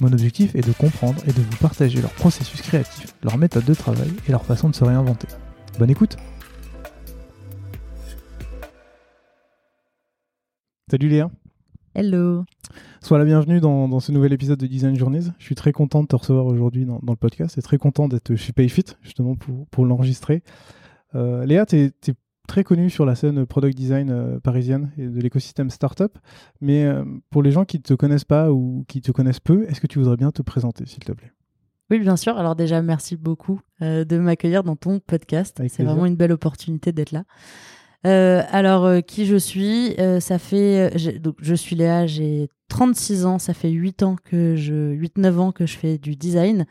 Mon objectif est de comprendre et de vous partager leur processus créatif, leur méthode de travail et leur façon de se réinventer. Bonne écoute Salut Léa Hello Sois la bienvenue dans, ce nouvel épisode de Design Journeys. Je suis très content de te recevoir aujourd'hui dans, le podcast et très content d'être chez Payfit justement pour, pour l'enregistrer. Euh, Léa, tu es, très connu sur la scène product design euh, parisienne et de l'écosystème startup. Mais euh, pour les gens qui ne te connaissent pas ou qui te connaissent peu, est-ce que tu voudrais bien te présenter, s'il te plaît? Oui, bien sûr. Alors déjà, merci beaucoup euh, de m'accueillir dans ton podcast. C'est vraiment une belle opportunité d'être là. Alors, qui je suis? Ça fait. donc, je suis Léa, j'ai 36 ans. Ça fait 8 ans que je. 8-9 ans que je fais du design.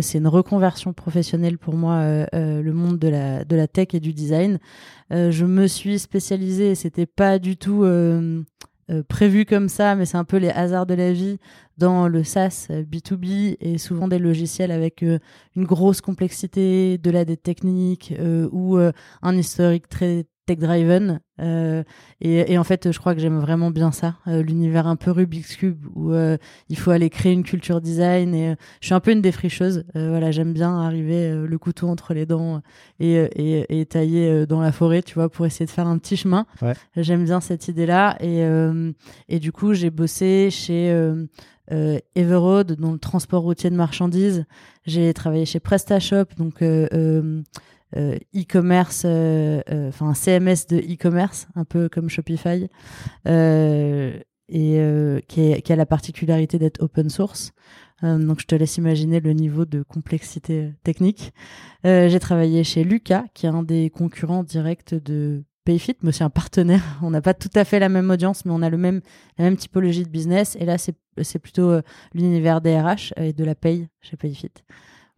c'est une reconversion professionnelle pour moi, le monde de la, de tech et du design. je me suis spécialisée, c'était pas du tout. prévu comme ça, mais c'est un peu les hasards de la vie dans le SaaS B2B et souvent des logiciels avec une grosse complexité, de la technique ou un historique très tech-driven. Euh, et, en fait, je crois que j'aime vraiment bien ça, euh, l'univers un peu Rubik's Cube, où euh, il faut aller créer une culture design. Et je suis un peu une défricheuse. voilà, j'aime bien arriver le couteau entre les dents et, et, tailler dans la forêt, tu vois, pour essayer de faire un petit chemin. J'aime bien cette idée-là. Et, et du coup, j'ai bossé chez Everroad, dans le transport routier de marchandises. J'ai travaillé chez PrestaShop, donc euh, e-commerce, euh, euh, enfin CMS de e-commerce, un peu comme Shopify, et qui, a la particularité d'être open source. donc je te laisse imaginer le niveau de complexité technique. J'ai travaillé chez Lucas, qui est un des concurrents directs de Payfit, mais aussi un partenaire. On n'a pas tout à fait la même audience, mais on a le même, la même typologie de business. Et là, c'est plutôt l'univers des RH et de la paye chez Payfit.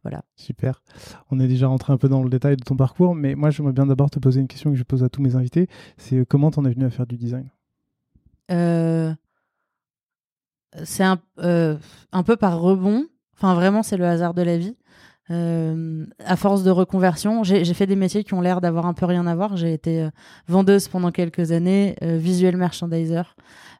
Voilà. Super. On est déjà rentré un peu dans le détail de ton parcours, mais moi j'aimerais bien d'abord te poser une question que je pose à tous mes invités. C'est euh, comment t'en es venu à faire du design? Euh, C'est un, euh, un, peu par rebond. Enfin vraiment c'est le hasard de la vie. À force de reconversion, j'ai fait des métiers qui ont l'air d'avoir un peu rien à voir. J'ai été vendeuse pendant quelques années, visuel merchandiser.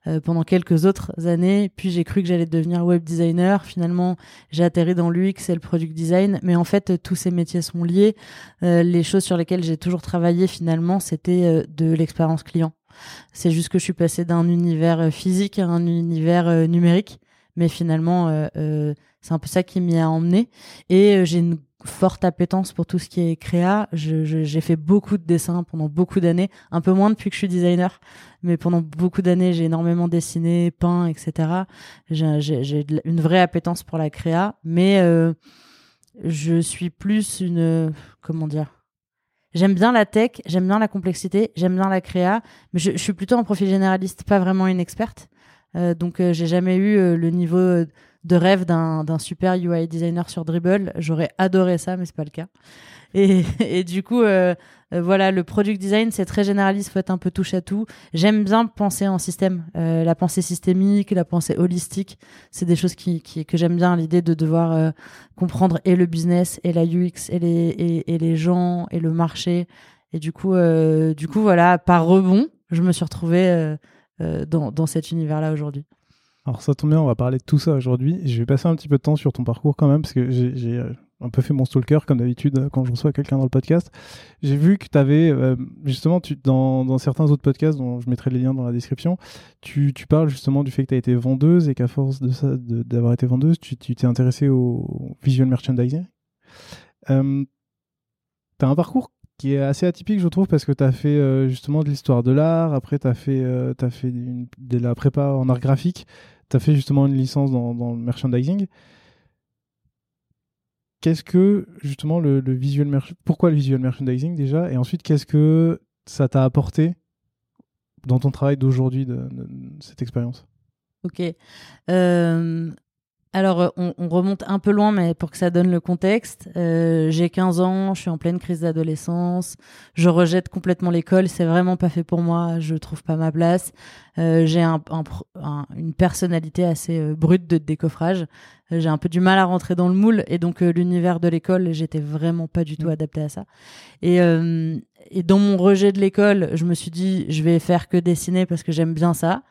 Euh, pendant quelques autres années. Puis j'ai cru que j'allais devenir web designer. Finalement, j'ai atterri dans l'UX et le product design. Mais en fait, tous ces métiers sont liés. Euh, les choses sur lesquelles j'ai toujours travaillé, finalement, c'était euh, de l'expérience client. C'est juste que je suis passée d'un univers physique à un univers numérique. Mais finalement, c'est un peu ça qui m'y a emmené. Et j'ai une forte appétence pour tout ce qui est créa. J'ai fait beaucoup de dessins pendant beaucoup d'années, un peu moins depuis que je suis designer, mais pendant beaucoup d'années, j'ai énormément dessiné, peint, etc. J'ai une vraie appétence pour la créa, mais euh, je suis plus une comment dire. J'aime bien la tech, j'aime bien la complexité, j'aime bien la créa, mais je, suis plutôt un profil généraliste, pas vraiment une experte. Euh, donc euh, j'ai jamais eu le niveau de rêve d'un super UI designer sur Dribble. J'aurais adoré ça, mais c'est pas le cas. Et, et du coup, euh, euh, voilà, le product design, c'est très généraliste, faut être un peu touche à tout. J'aime bien penser en système, euh, la pensée systémique, la pensée holistique. C'est des choses qui, qui que j'aime bien, l'idée de devoir comprendre et le business, et la UX, et les, et, les gens, et le marché. Et du coup, du coup, voilà, par rebond, je me suis retrouvée dans, dans cet univers-là aujourd'hui. Alors ça tombe bien, on va parler de tout ça aujourd'hui. Je vais passer un petit peu de temps sur ton parcours quand même, parce que j'ai euh, un peu fait mon stalker, comme d'habitude, euh, quand je reçois quelqu'un dans le podcast. J'ai vu que tu avais, euh, justement, dans, certains autres podcasts, dont je mettrai les liens dans la description, tu, tu parles justement du fait que tu as été vendeuse et qu'à force de ça, d'avoir été vendeuse, tu t'es intéressé au visual merchandising. Euh, tu as un parcours qui est assez atypique, je trouve, parce que tu as fait euh, justement de l'histoire de l'art, après tu as fait, euh, fait de la prépa en art graphique, tu as fait justement une licence dans, le merchandising. Qu'est-ce que justement le, visual pourquoi le visual merchandising déjà? Et ensuite qu'est-ce que ça t'a apporté dans ton travail d'aujourd'hui de, cette expérience? Ok. Euh, alors, euh, on, remonte un peu loin, mais pour que ça donne le contexte, euh, j'ai 15 ans, je suis en pleine crise d'adolescence, je rejette complètement l'école, c'est vraiment pas fait pour moi, je trouve pas ma place. Euh, j'ai un, une personnalité assez brute de décoffrage, j'ai un peu du mal à rentrer dans le moule, et donc l'univers de l'école, j'étais vraiment pas du tout mmh. adapté à ça. Et, et dans mon rejet de l'école, je me suis dit, je vais faire que dessiner parce que j'aime bien ça.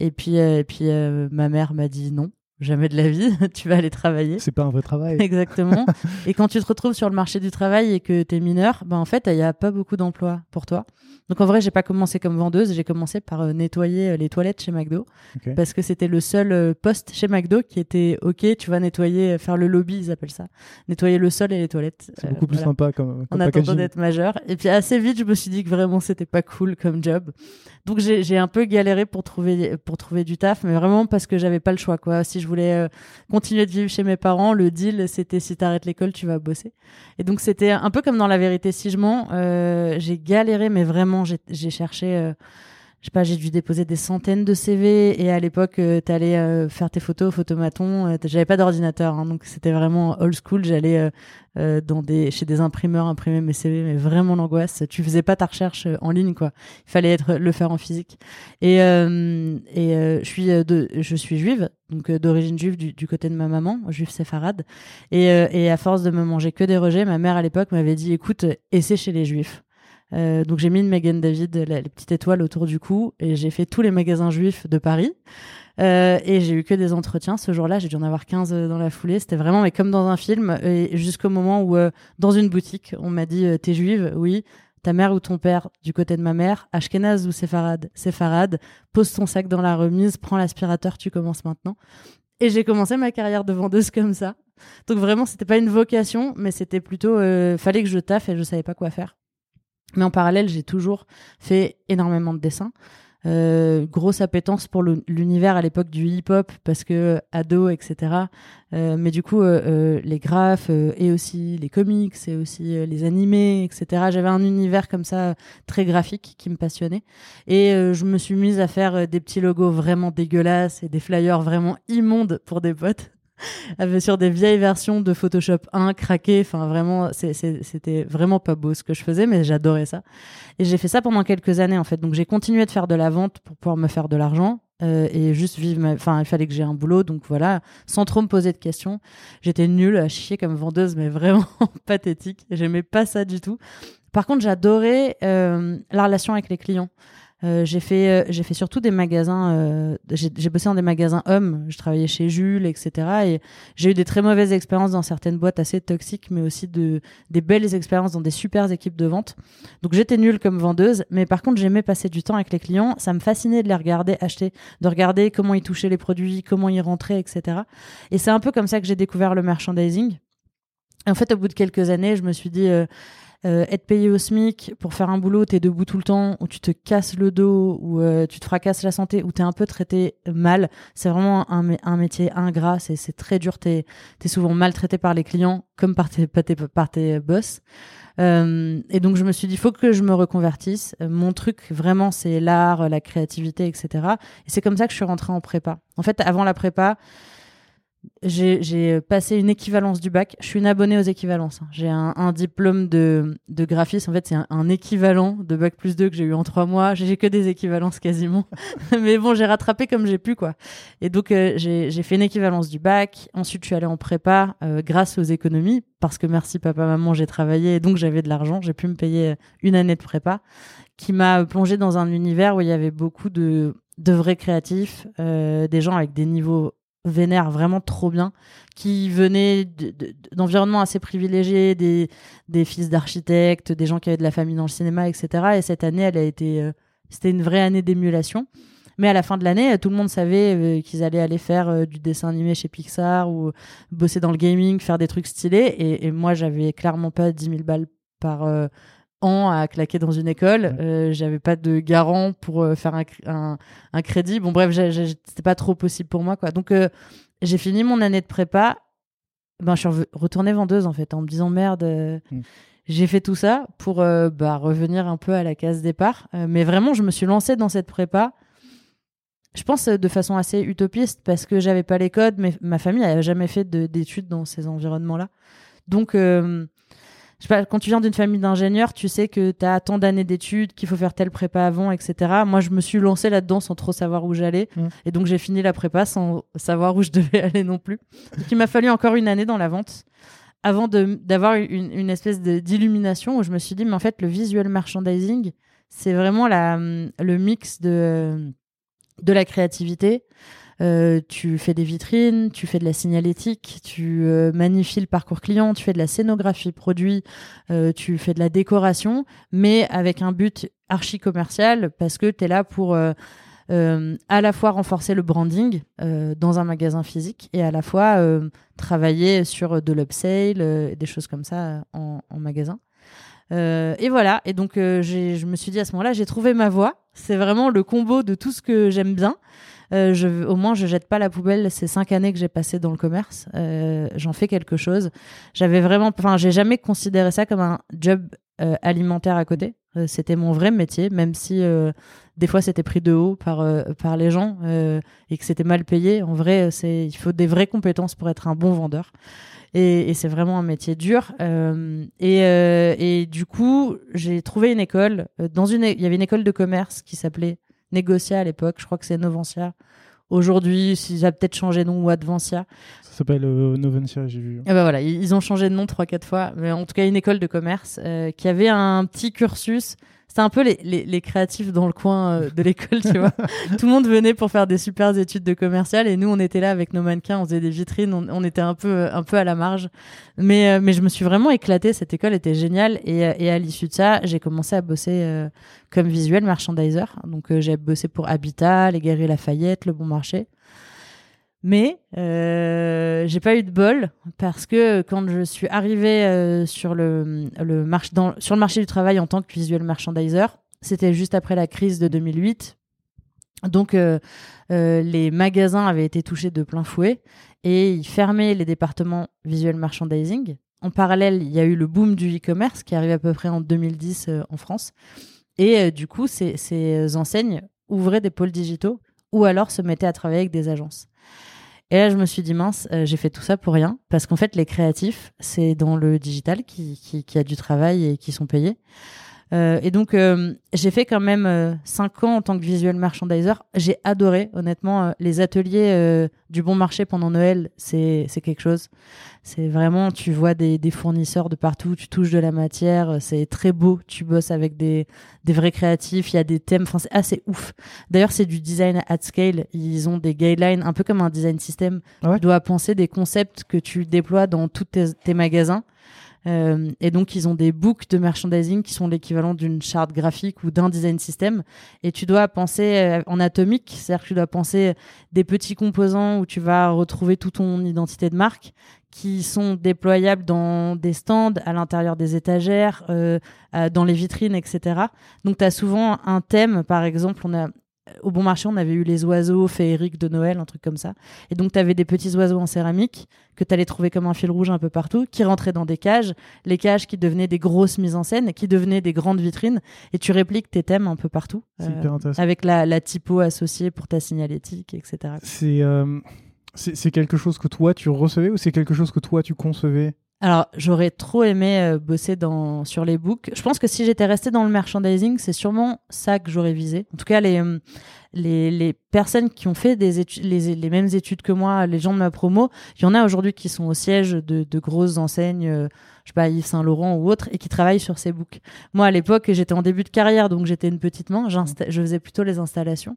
Et puis, et puis ma mère m'a dit non jamais de la vie, tu vas aller travailler. C'est pas un vrai travail. Exactement. et quand tu te retrouves sur le marché du travail et que tu es mineur, ben en fait, il n'y a pas beaucoup d'emplois pour toi. Donc en vrai, j'ai pas commencé comme vendeuse, j'ai commencé par euh, nettoyer euh, les toilettes chez McDo parce que c'était le seul euh, poste chez McDo qui était OK, tu vas nettoyer, faire le lobby, ils appellent ça, nettoyer le sol et les toilettes. C'est beaucoup plus sympa comme, comme En attendant d'être majeur. Et puis assez vite, je me suis dit que vraiment c'était pas cool comme job. Donc j'ai un peu galéré pour trouver pour trouver du taf, mais vraiment parce que j'avais pas le choix quoi. Si je voulais continuer de vivre chez mes parents, le deal c'était si t'arrêtes l'école, tu vas bosser. Et donc c'était un peu comme dans la vérité si je mens, j'ai galéré mais vraiment j'ai cherché, euh, je sais pas, j'ai dû déposer des centaines de CV et à l'époque, euh, tu allais euh, faire tes photos photomaton. J'avais pas d'ordinateur, hein, donc c'était vraiment old school. J'allais des, chez des imprimeurs imprimer mes CV, mais vraiment l'angoisse. Tu faisais pas ta recherche en ligne, quoi. Il fallait le faire en physique. Et, je suis je suis juive, donc d'origine juive du, du, côté de ma maman, juive séfarade. Et, et à force de me manger que des rejets, ma mère à l'époque m'avait dit, écoute, essaie chez les juifs. Euh, donc j'ai mis une Megan David, la, petite étoile autour du cou, et j'ai fait tous les magasins juifs de Paris. Euh, et j'ai eu que des entretiens ce jour-là. J'ai dû en avoir 15 dans la foulée. C'était vraiment mais comme dans un film. Jusqu'au moment où, euh, dans une boutique, on m'a dit T'es juive? Oui. Ta mère ou ton père, du côté de ma mère, Ashkenaz ou Séfarade? Séfarade. Pose ton sac dans la remise, prends l'aspirateur, tu commences maintenant. Et j'ai commencé ma carrière de vendeuse comme ça. Donc vraiment, c'était pas une vocation, mais c'était plutôt fallait que je taffe et je savais pas quoi faire. Mais en parallèle, j'ai toujours fait énormément de dessins. Euh, grosse appétence pour l'univers à l'époque du hip-hop parce que ado, etc. Euh, mais du coup, euh, euh les graphes euh, et aussi les comics et aussi euh, les animés, etc. J'avais un univers comme ça très graphique qui me passionnait et je me suis mise à faire des petits logos vraiment dégueulasses et des flyers vraiment immondes pour des potes sur des vieilles versions de Photoshop 1 craquées. Enfin, vraiment, c'était vraiment pas beau ce que je faisais, mais j'adorais ça. Et j'ai fait ça pendant quelques années, en fait. Donc, j'ai continué de faire de la vente pour pouvoir me faire de l'argent. Euh, et juste vivre enfin il fallait que j'ai un boulot donc voilà sans trop me poser de questions j'étais nulle à chier comme vendeuse mais vraiment pathétique j'aimais pas ça du tout par contre j'adorais euh, la relation avec les clients euh, j'ai fait, euh, j'ai fait surtout des magasins. Euh, j'ai bossé dans des magasins hommes. Je travaillais chez Jules, etc. Et j'ai eu des très mauvaises expériences dans certaines boîtes assez toxiques, mais aussi de des belles expériences dans des super équipes de vente. Donc j'étais nulle comme vendeuse, mais par contre j'aimais passer du temps avec les clients. Ça me fascinait de les regarder acheter, de regarder comment ils touchaient les produits, comment ils rentraient, etc. Et c'est un peu comme ça que j'ai découvert le merchandising. en fait, au bout de quelques années, je me suis dit, euh, être payé au SMIC pour faire un boulot, t'es debout tout le temps, ou tu te casses le dos, ou euh, tu te fracasses la santé, ou t'es un peu traité mal. C'est vraiment un, un, métier ingrat, c'est très dur, t'es es souvent maltraité par les clients comme par tes, par tes, par tes boss. Euh, et donc je me suis dit, faut que je me reconvertisse. Mon truc vraiment, c'est l'art, la créativité, etc. Et c'est comme ça que je suis rentrée en prépa. En fait, avant la prépa, j'ai passé une équivalence du bac. Je suis une abonnée aux équivalences. Hein. J'ai un, diplôme de, de graphiste. En fait, c'est un, équivalent de bac plus 2 que j'ai eu en trois mois. J'ai que des équivalences quasiment. Mais bon, j'ai rattrapé comme j'ai pu, quoi. Et donc, euh, j'ai fait une équivalence du bac. Ensuite, je suis allée en prépa euh, grâce aux économies. Parce que merci papa, maman, j'ai travaillé. Et donc, j'avais de l'argent. J'ai pu me payer une année de prépa qui m'a plongé dans un univers où il y avait beaucoup de, de vrais créatifs, euh, des gens avec des niveaux vénère vraiment trop bien, qui venaient d'environnements assez privilégiés, des, fils d'architectes, des gens qui avaient de la famille dans le cinéma, etc. Et cette année, elle a été, euh, c'était une vraie année d'émulation. Mais à la fin de l'année, tout le monde savait euh, qu'ils allaient aller faire euh, du dessin animé chez Pixar ou bosser dans le gaming, faire des trucs stylés. Et, et moi, j'avais clairement pas 10 000 balles par ans à claquer dans une école. Euh, j'avais pas de garant pour euh, faire un, un, un, crédit. Bon, bref, c'était pas trop possible pour moi, quoi. Donc, euh, j'ai fini mon année de prépa. Ben, je suis retournée vendeuse, en fait, en me disant merde. Mm. J'ai fait tout ça pour bah, revenir un peu à la case départ. mais vraiment, je me suis lancée dans cette prépa je pense de façon assez utopiste parce que j'avais pas les codes, mais ma famille n'avait jamais fait d'études dans ces environnements-là. Donc, je sais pas, quand tu viens d'une famille d'ingénieurs, tu sais que tu as tant d'années d'études, qu'il faut faire telle prépa avant, etc. Moi, je me suis lancée là-dedans sans trop savoir où j'allais. Mmh. Et donc, j'ai fini la prépa sans savoir où je devais aller non plus. Donc, il m'a fallu encore une année dans la vente avant d'avoir une, une, espèce d'illumination où je me suis dit, mais en fait, le visual merchandising, c'est vraiment la, le mix de de la créativité. Euh, tu fais des vitrines, tu fais de la signalétique, tu euh, magnifies le parcours client, tu fais de la scénographie produit, euh, tu fais de la décoration, mais avec un but archi commercial parce que tu es là pour à la fois renforcer le branding dans un magasin physique et à la fois travailler sur de l'upsale, des choses comme ça en, en magasin. et voilà, et donc je me suis dit à ce moment-là, j'ai trouvé ma voie c'est vraiment le combo de tout ce que j'aime bien. Euh, au moins, je jette pas la poubelle. Ces cinq années que j'ai passées dans le commerce, euh, j'en fais quelque chose. J'avais vraiment, enfin, j'ai jamais considéré ça comme un job euh, alimentaire à côté. C'était mon vrai métier, même si des fois c'était pris de haut par par les gens et que c'était mal payé. En vrai, c'est il faut des vraies compétences pour être un bon vendeur. Et, c'est vraiment un métier dur. Et, et, du coup, j'ai trouvé une école. Dans une, il y avait une école de commerce qui s'appelait Négocia à l'époque. Je crois que c'est Novencia. Aujourd'hui, ça a peut-être changé de nom ou Advancia. Ça s'appelle euh, Novencia, j'ai vu. Et ben voilà, ils ont changé de nom trois quatre fois, mais en tout cas une école de commerce qui avait un petit cursus c'était un peu les, les, les, créatifs dans le coin euh, de l'école, tu vois. Tout le monde venait pour faire des super études de commercial et nous, on était là avec nos mannequins, on faisait des vitrines, on, on était un peu, euh, un peu à la marge. Mais, euh, mais je me suis vraiment éclatée, cette école était géniale et, et à l'issue de ça, j'ai commencé à bosser comme visuel merchandiser. Donc j'ai bossé pour Habitat, les Guerriers Lafayette, Le Bon Marché. Mais euh, j'ai pas eu de bol parce que quand je suis arrivée euh, sur le, marché sur le marché du travail en tant que visual merchandiser, c'était juste après la crise de 2008. Donc euh, les magasins avaient été touchés de plein fouet et ils fermaient les départements visual merchandising. En parallèle, il y a eu le boom du e-commerce qui arrive à peu près en 2010 euh, en France. Et du coup, ces enseignes ouvraient des pôles digitaux ou alors se mettaient à travailler avec des agences. Et là, je me suis dit, mince, euh, j'ai fait tout ça pour rien. Parce qu'en fait, les créatifs, c'est dans le digital qui, qui, qui, a du travail et qui sont payés. Euh, et donc, euh, j'ai fait quand même euh, cinq ans en tant que visual merchandiser. J'ai adoré, honnêtement, les ateliers du bon marché pendant Noël, c'est quelque chose. C'est vraiment, tu vois des, des, fournisseurs de partout, tu touches de la matière, c'est très beau. Tu bosses avec des, des vrais créatifs, il y a des thèmes, enfin, c'est assez ouf. D'ailleurs, c'est du design at scale. Ils ont des guidelines, un peu comme un design system. Ah tu dois penser des concepts que tu déploies dans tous tes, tes magasins. Euh, et donc, ils ont des books de merchandising qui sont l'équivalent d'une charte graphique ou d'un design system. Et tu dois penser euh, en atomique, c'est-à-dire que tu dois penser des petits composants où tu vas retrouver toute ton identité de marque qui sont déployables dans des stands, à l'intérieur des étagères, euh, dans les vitrines, etc. Donc, tu as souvent un thème, par exemple, on a au bon marché, on avait eu les oiseaux féeriques de Noël, un truc comme ça. Et donc, tu avais des petits oiseaux en céramique que tu allais trouver comme un fil rouge un peu partout, qui rentraient dans des cages, les cages qui devenaient des grosses mises en scène, qui devenaient des grandes vitrines, et tu répliques tes thèmes un peu partout, euh, avec la, la, typo associée pour ta signalétique, etc. Euh, c'est c'est quelque chose que toi tu recevais ou c'est quelque chose que toi tu concevais? Alors, j'aurais trop aimé euh, bosser dans, sur les books. Je pense que si j'étais resté dans le merchandising, c'est sûrement ça que j'aurais visé. En tout cas, les, euh, les, les personnes qui ont fait des études, les, les mêmes études que moi, les gens de ma promo, il y en a aujourd'hui qui sont au siège de, de grosses enseignes. Euh, je sais pas, Yves Saint Laurent ou autre, et qui travaillent sur ces books. Moi, à l'époque, j'étais en début de carrière, donc j'étais une petite main. Je faisais plutôt les installations.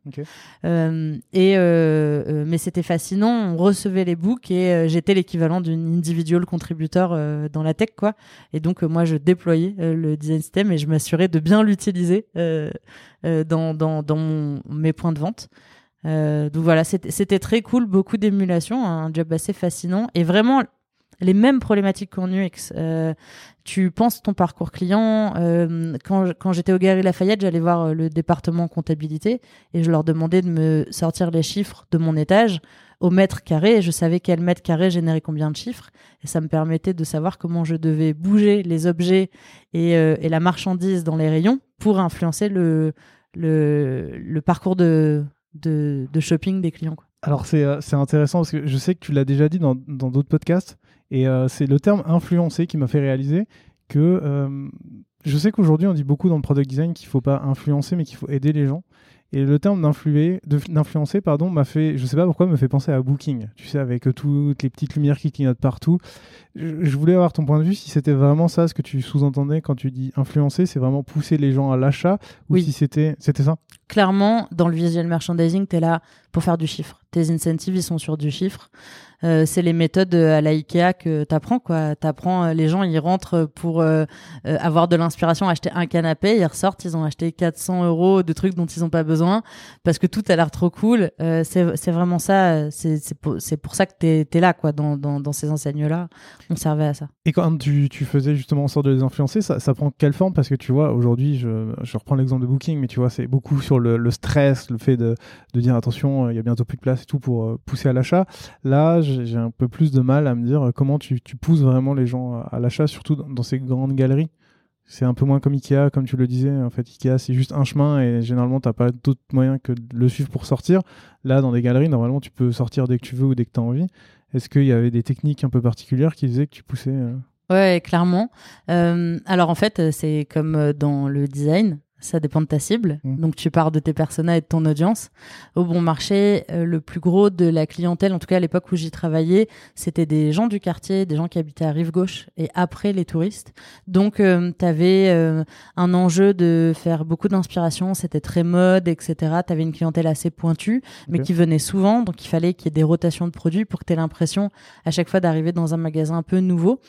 Euh, et euh, mais c'était fascinant. On recevait les books et j'étais l'équivalent d'une individual contributeur dans la tech, quoi. Et donc moi, je déployais le design system et je m'assurais de bien l'utiliser dans dans dans mon, mes points de vente. donc voilà, c'était très cool, beaucoup d'émulation, un job assez fascinant et vraiment les mêmes problématiques qu'en UX. Euh, tu penses ton parcours client. Euh, quand j'étais au Galerie Lafayette, j'allais voir euh, le département comptabilité et je leur demandais de me sortir les chiffres de mon étage au mètre carré. Et je savais quel mètre carré générait combien de chiffres. Et ça me permettait de savoir comment je devais bouger les objets et, et la marchandise dans les rayons pour influencer le, le, parcours de, shopping des clients. Alors c'est intéressant parce que je sais que tu l'as déjà dit dans d'autres podcasts et euh, c'est le terme influencer qui m'a fait réaliser que euh, je sais qu'aujourd'hui on dit beaucoup dans le product design qu'il ne faut pas influencer mais qu'il faut aider les gens. Et le terme d'influencer, pardon, m'a fait, je sais pas pourquoi, me fait penser à Booking. Tu sais, avec toutes les petites lumières qui clignotent partout. Je, voulais avoir ton point de vue si c'était vraiment ça ce que tu sous-entendais quand tu dis influencer, c'est vraiment pousser les gens à l'achat ou oui. si c'était, c'était ça? Clairement, dans le visual merchandising, tu es là pour faire du chiffre. Tes incentives, ils sont sur du chiffre. Euh, c'est les méthodes à la Ikea que t'apprends quoi. T'apprends, euh, les gens ils rentrent pour euh, avoir de l'inspiration, acheter un canapé, ils ressortent, ils ont acheté 400 euros de trucs dont ils n'ont pas besoin parce que tout a l'air trop cool. c'est vraiment ça. C'est pour, ça que t'es es là quoi dans, ces enseignes là. On servait à ça. Et quand tu, tu faisais justement en sorte de les influencer, ça, prend quelle forme? Parce que tu vois aujourd'hui, je reprends l'exemple de Booking, mais tu vois c'est beaucoup sur le, stress, le fait de, dire attention, il y a bientôt plus de place et tout pour pousser à l'achat. Là, j'ai un peu plus de mal à me dire comment tu, pousses vraiment les gens à, l'achat, surtout dans, ces grandes galeries. C'est un peu moins comme Ikea, comme tu le disais. En fait, Ikea, c'est juste un chemin et généralement, tu n'as pas d'autre moyen que de le suivre pour sortir. Là, dans des galeries, normalement, tu peux sortir dès que tu veux ou dès que tu as envie. Est-ce qu'il y avait des techniques un peu particulières qui faisaient que tu poussais euh Ouais, clairement. Euh, alors en fait, c'est comme euh, dans le design ça dépend de ta cible. Mmh. Donc tu pars de tes personas et de ton audience. Au bon marché, euh, le plus gros de la clientèle, en tout cas à l'époque où j'y travaillais, c'était des gens du quartier, des gens qui habitaient à rive gauche et après les touristes. Donc euh, tu avais euh, un enjeu de faire beaucoup d'inspiration, c'était très mode, etc. Tu avais une clientèle assez pointue, mais qui venait souvent, donc il fallait qu'il y ait des rotations de produits pour que tu aies l'impression à chaque fois d'arriver dans un magasin un peu nouveau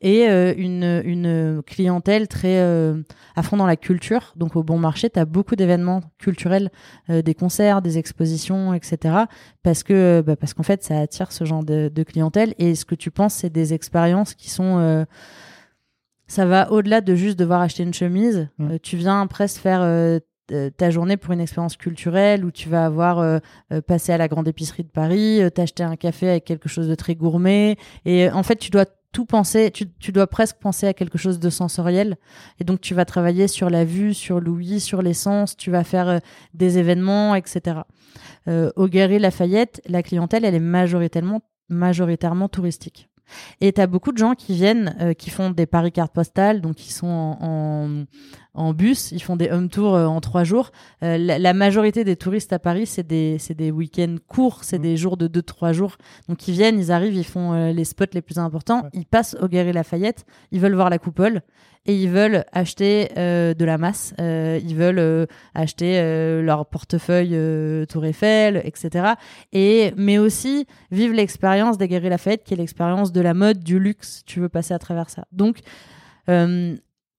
et euh, une, une clientèle très euh, à fond dans la culture. Donc au bon marché, tu as beaucoup d'événements culturels, euh, des concerts, des expositions, etc. Parce que bah, parce qu'en fait, ça attire ce genre de, de, clientèle. Et ce que tu penses, c'est des expériences qui sont ça va au-delà de juste devoir acheter une chemise. Mmh. tu viens presque faire ta journée pour une expérience culturelle où tu vas avoir euh, passé à la grande épicerie de Paris, t'acheter un café avec quelque chose de très gourmet et en fait tu dois tout penser, tu, tu, dois presque penser à quelque chose de sensoriel. Et donc, tu vas travailler sur la vue, sur l'ouïe, sur les sens, tu vas faire euh, des événements, etc. Euh, au Galerie Lafayette, la clientèle, elle est majoritairement, majoritairement touristique. Et tu as beaucoup de gens qui viennent, euh, qui font des paris cartes postales, donc qui sont en bus, ils font des home tours euh, en trois jours. Euh, la, majorité des touristes à Paris, c'est des, des week-ends courts, c'est mmh. des jours de deux, trois jours. Donc ils viennent, ils arrivent, ils font euh, les spots les plus importants, ils passent au Galerie Lafayette, ils veulent voir la coupole et ils veulent acheter de la masse, ils veulent acheter leur portefeuille Tour Eiffel, etc. Et mais aussi vivre l'expérience des Galeries Lafayette, qui est l'expérience de la mode, du luxe. Tu veux passer à travers ça. Donc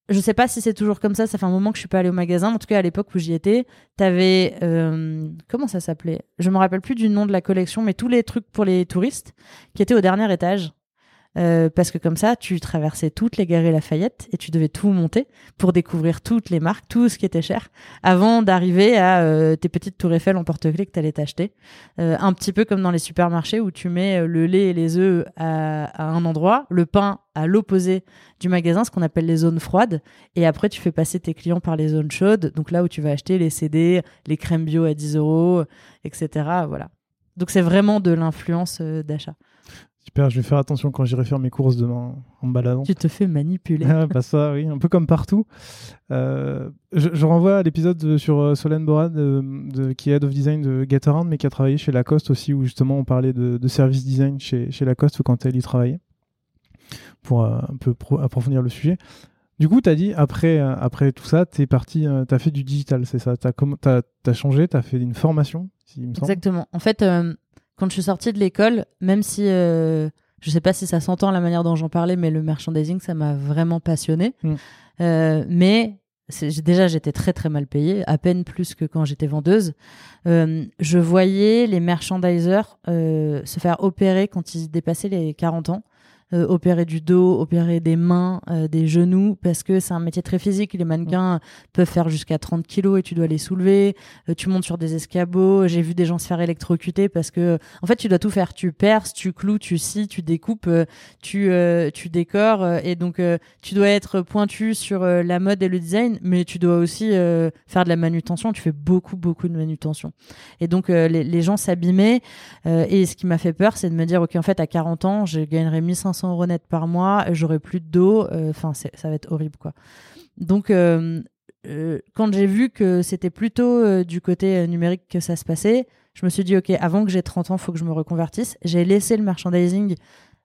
je sais pas si c'est toujours comme ça, ça fait un moment que je suis pas allée au magasin, en tout cas à l'époque où j'y étais, t'avais euh, comment ça s'appelait? Je me rappelle plus du nom de la collection, mais tous les trucs pour les touristes qui étaient au dernier étage. Euh, parce que comme ça, tu traversais toutes les galeries Lafayette et tu devais tout monter pour découvrir toutes les marques, tout ce qui était cher, avant d'arriver à euh, tes petites tours Eiffel en porte-clés que tu allais t'acheter. Euh, un petit peu comme dans les supermarchés où tu mets le lait et les œufs à, un endroit, le pain à l'opposé du magasin, ce qu'on appelle les zones froides, et après tu fais passer tes clients par les zones chaudes, donc là où tu vas acheter les CD, les crèmes bio à 10 euros, etc. Voilà. Donc c'est vraiment de l'influence d'achat. Super, je vais faire attention quand j'irai faire mes courses demain en baladant. Tu te fais manipuler. ah, bah ça, oui, un peu comme partout. Euh, je, renvoie à l'épisode sur euh, Solène Borad, de, qui est Head of Design de Getaround, mais qui a travaillé chez Lacoste aussi, où justement on parlait de, de service design chez, chez Lacoste quand elle y travaillait, pour euh, un peu approfondir le sujet. Du coup, tu as dit, après, après tout ça, tu es parti, tu as fait du digital, c'est ça? Tu as, as, changé, tu as fait une formation, il me semble. Exactement. En fait, quand je suis sortie de l'école, même si euh, je sais pas si ça s'entend la manière dont j'en parlais, mais le merchandising, ça m'a vraiment passionné. Mm. Euh, mais déjà, j'étais très très mal payée, à peine plus que quand j'étais vendeuse. Euh, je voyais les merchandisers euh, se faire opérer quand ils dépassaient les 40 ans. Euh, opérer du dos, opérer des mains, euh, des genoux, parce que c'est un métier très physique. Les mannequins peuvent faire jusqu'à 30 kilos et tu dois les soulever. Euh, tu montes sur des escabeaux. J'ai vu des gens se faire électrocuter parce que, en fait, tu dois tout faire. Tu perces, tu cloues, tu scies, tu découpes, tu, tu décores. et donc, tu dois être pointu sur la mode et le design, mais tu dois aussi faire de la manutention. Tu fais beaucoup, beaucoup de manutention. Et donc, les, les, gens s'abîmaient. et ce qui m'a fait peur, c'est de me dire, OK, en fait, à 40 ans, je gagnerai 1500 500 euros net par mois, j'aurai plus de dos. Euh, enfin, ça va être horrible, quoi. Donc, euh, euh, quand j'ai vu que c'était plutôt du côté numérique que ça se passait, je me suis dit, OK, avant que j'ai 30 ans, il faut que je me reconvertisse. J'ai laissé le merchandising.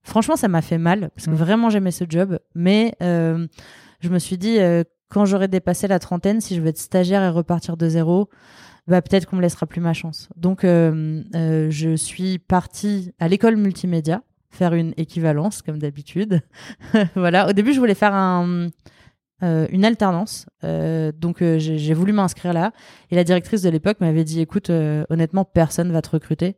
Franchement, ça m'a fait mal, parce que mmh. vraiment, j'aimais ce job. Mais je me suis dit, quand j'aurai dépassé la trentaine, si je veux être stagiaire et repartir de zéro, bah, peut-être qu'on me laissera plus ma chance. Donc, je suis partie à l'école multimédia faire une équivalence comme d'habitude. voilà. Au début, je voulais faire un, euh, une alternance, euh, donc euh, j'ai voulu m'inscrire là. Et la directrice de l'époque m'avait dit "Écoute, honnêtement, personne va te recruter."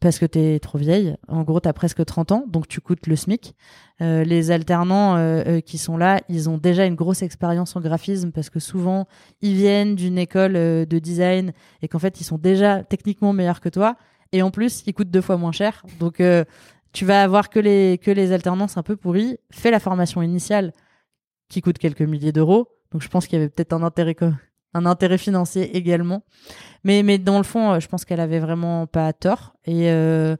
Parce que t'es trop vieille. En gros, t'as presque 30 ans, donc tu coûtes le SMIC. les alternants qui sont là, ils ont déjà une grosse expérience en graphisme parce que souvent, ils viennent d'une école de design et qu'en fait, ils sont déjà techniquement meilleurs que toi. Et en plus, ils coûtent deux fois moins cher. Donc, tu vas avoir que les, que les alternances un peu pourries. Fais la formation initiale qui coûte quelques milliers d'euros. Donc je pense qu'il y avait peut-être un intérêt, financier également. Mais, mais dans le fond, euh, je pense qu'elle avait vraiment pas tort. Et, euh,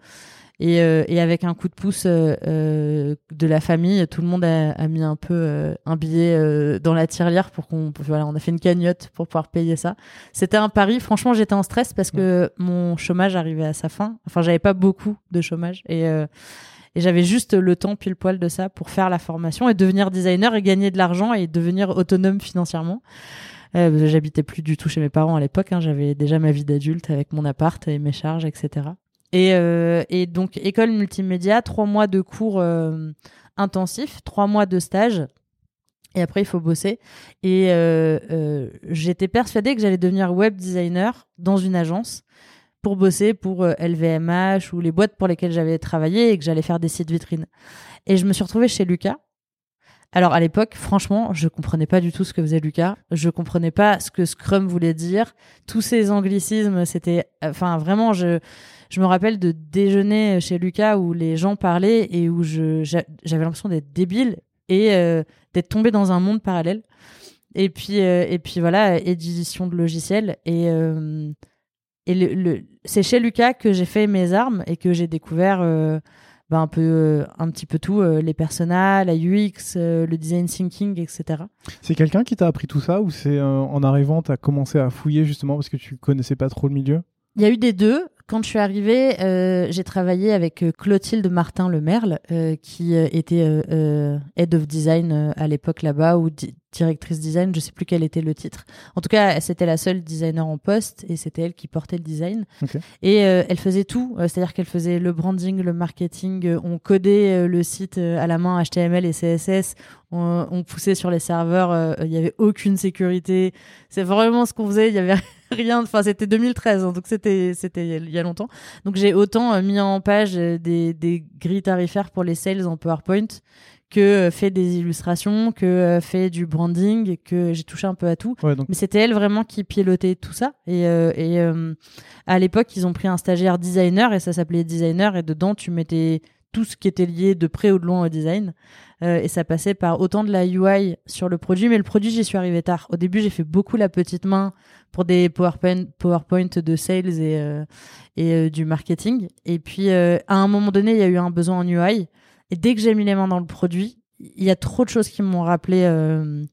et, euh, et, avec un coup de pouce euh, euh, de la famille, tout le monde a, a mis un peu un billet dans la tirelire pour qu'on, voilà, on a fait une cagnotte pour pouvoir payer ça. C'était un pari. Franchement, j'étais en stress parce que mon chômage arrivait à sa fin. Enfin, j'avais pas beaucoup de chômage et et j'avais juste le temps pile poil de ça pour faire la formation et devenir designer et gagner de l'argent et devenir autonome financièrement. Euh, J'habitais plus du tout chez mes parents à l'époque. Hein. J'avais déjà ma vie d'adulte avec mon appart et mes charges, etc. Et, euh, et donc, école multimédia, trois mois de cours euh, intensifs, trois mois de stage. Et après, il faut bosser. Et euh, j'étais persuadée que j'allais devenir web designer dans une agence pour bosser pour LVMH ou les boîtes pour lesquelles j'avais travaillé et que j'allais faire des sites vitrines. Et je me suis retrouvée chez Lucas. Alors à l'époque, franchement, je comprenais pas du tout ce que faisait Lucas. Je comprenais pas ce que Scrum voulait dire. Tous ces anglicismes, c'était, enfin vraiment, je je me rappelle de déjeuner chez Lucas où les gens parlaient et où je j'avais l'impression d'être débile et euh, d'être tombé dans un monde parallèle. Et puis euh, et puis voilà, édition de logiciels et euh, et le, c'est chez Lucas que j'ai fait mes armes et que j'ai découvert bah, un peu un petit peu tout les personnages, la UX, le design thinking, etc. C'est quelqu'un qui t'a appris tout ça ou c'est en arrivant t'as commencé à fouiller justement parce que tu connaissais pas trop le milieu? Il y a eu des deux. Quand je suis arrivée, euh, j'ai travaillé avec euh, Clotilde Martin Lemerle, euh, qui euh, était head of design à l'époque là-bas, ou directrice design, je sais plus quel était le titre. En tout cas, c'était la seule designer en poste et c'était elle qui portait le design. Et elle faisait tout, c'est-à-dire qu'elle faisait le branding, le marketing, on codait le site à la main HTML et CSS, on, on poussait sur les serveurs, il y avait aucune sécurité. C'est vraiment ce qu'on faisait, il y avait rien. Enfin, c'était 2013, hein, donc c'était c'était il y a longtemps. Donc j'ai autant euh, mis en page euh, des, des grilles tarifaires pour les sales en PowerPoint que euh, fait des illustrations, que fait du branding, que j'ai touché un peu à tout. Mais c'était elle vraiment qui pilotait tout ça. Et, et à l'époque, ils ont pris un stagiaire designer et ça s'appelait designer et dedans tu mettais tout ce qui était lié de près ou de loin au design. Euh, et ça passait par autant de la UI sur le produit, mais le produit, j'y suis arrivé tard. Au début, j'ai fait beaucoup la petite main pour des PowerPoint, PowerPoint de sales et, euh, et euh, du marketing. Et puis, à un moment donné, il y a eu un besoin en UI. Et dès que j'ai mis les mains dans le produit, il y a trop de choses qui m'ont rappelé euh,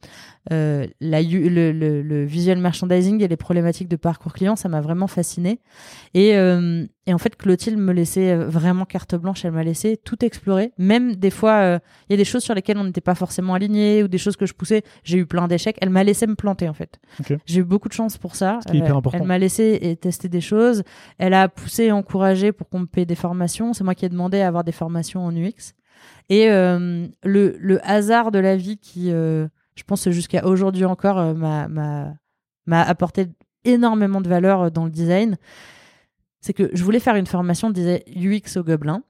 euh, la, le, le, le, visual merchandising et les problématiques de parcours client. Ça m'a vraiment fasciné. Et, euh, et, en fait, Clotilde me laissait vraiment carte blanche. Elle m'a laissé tout explorer. Même des fois, il y a des choses sur lesquelles on n'était pas forcément aligné ou des choses que je poussais. J'ai eu plein d'échecs. Elle m'a laissé me planter en fait. J'ai eu beaucoup de chance pour ça. hyper important. Elle m'a laissé tester des choses. Elle a poussé et encouragé pour qu'on me paye des formations. C'est moi qui ai demandé à avoir des formations en UX. Et euh, le, hasard de la vie qui, euh, je pense jusqu'à aujourd'hui encore, euh, m'a apporté énormément de valeur dans le design, c'est que je voulais faire une formation UX au Gobelin.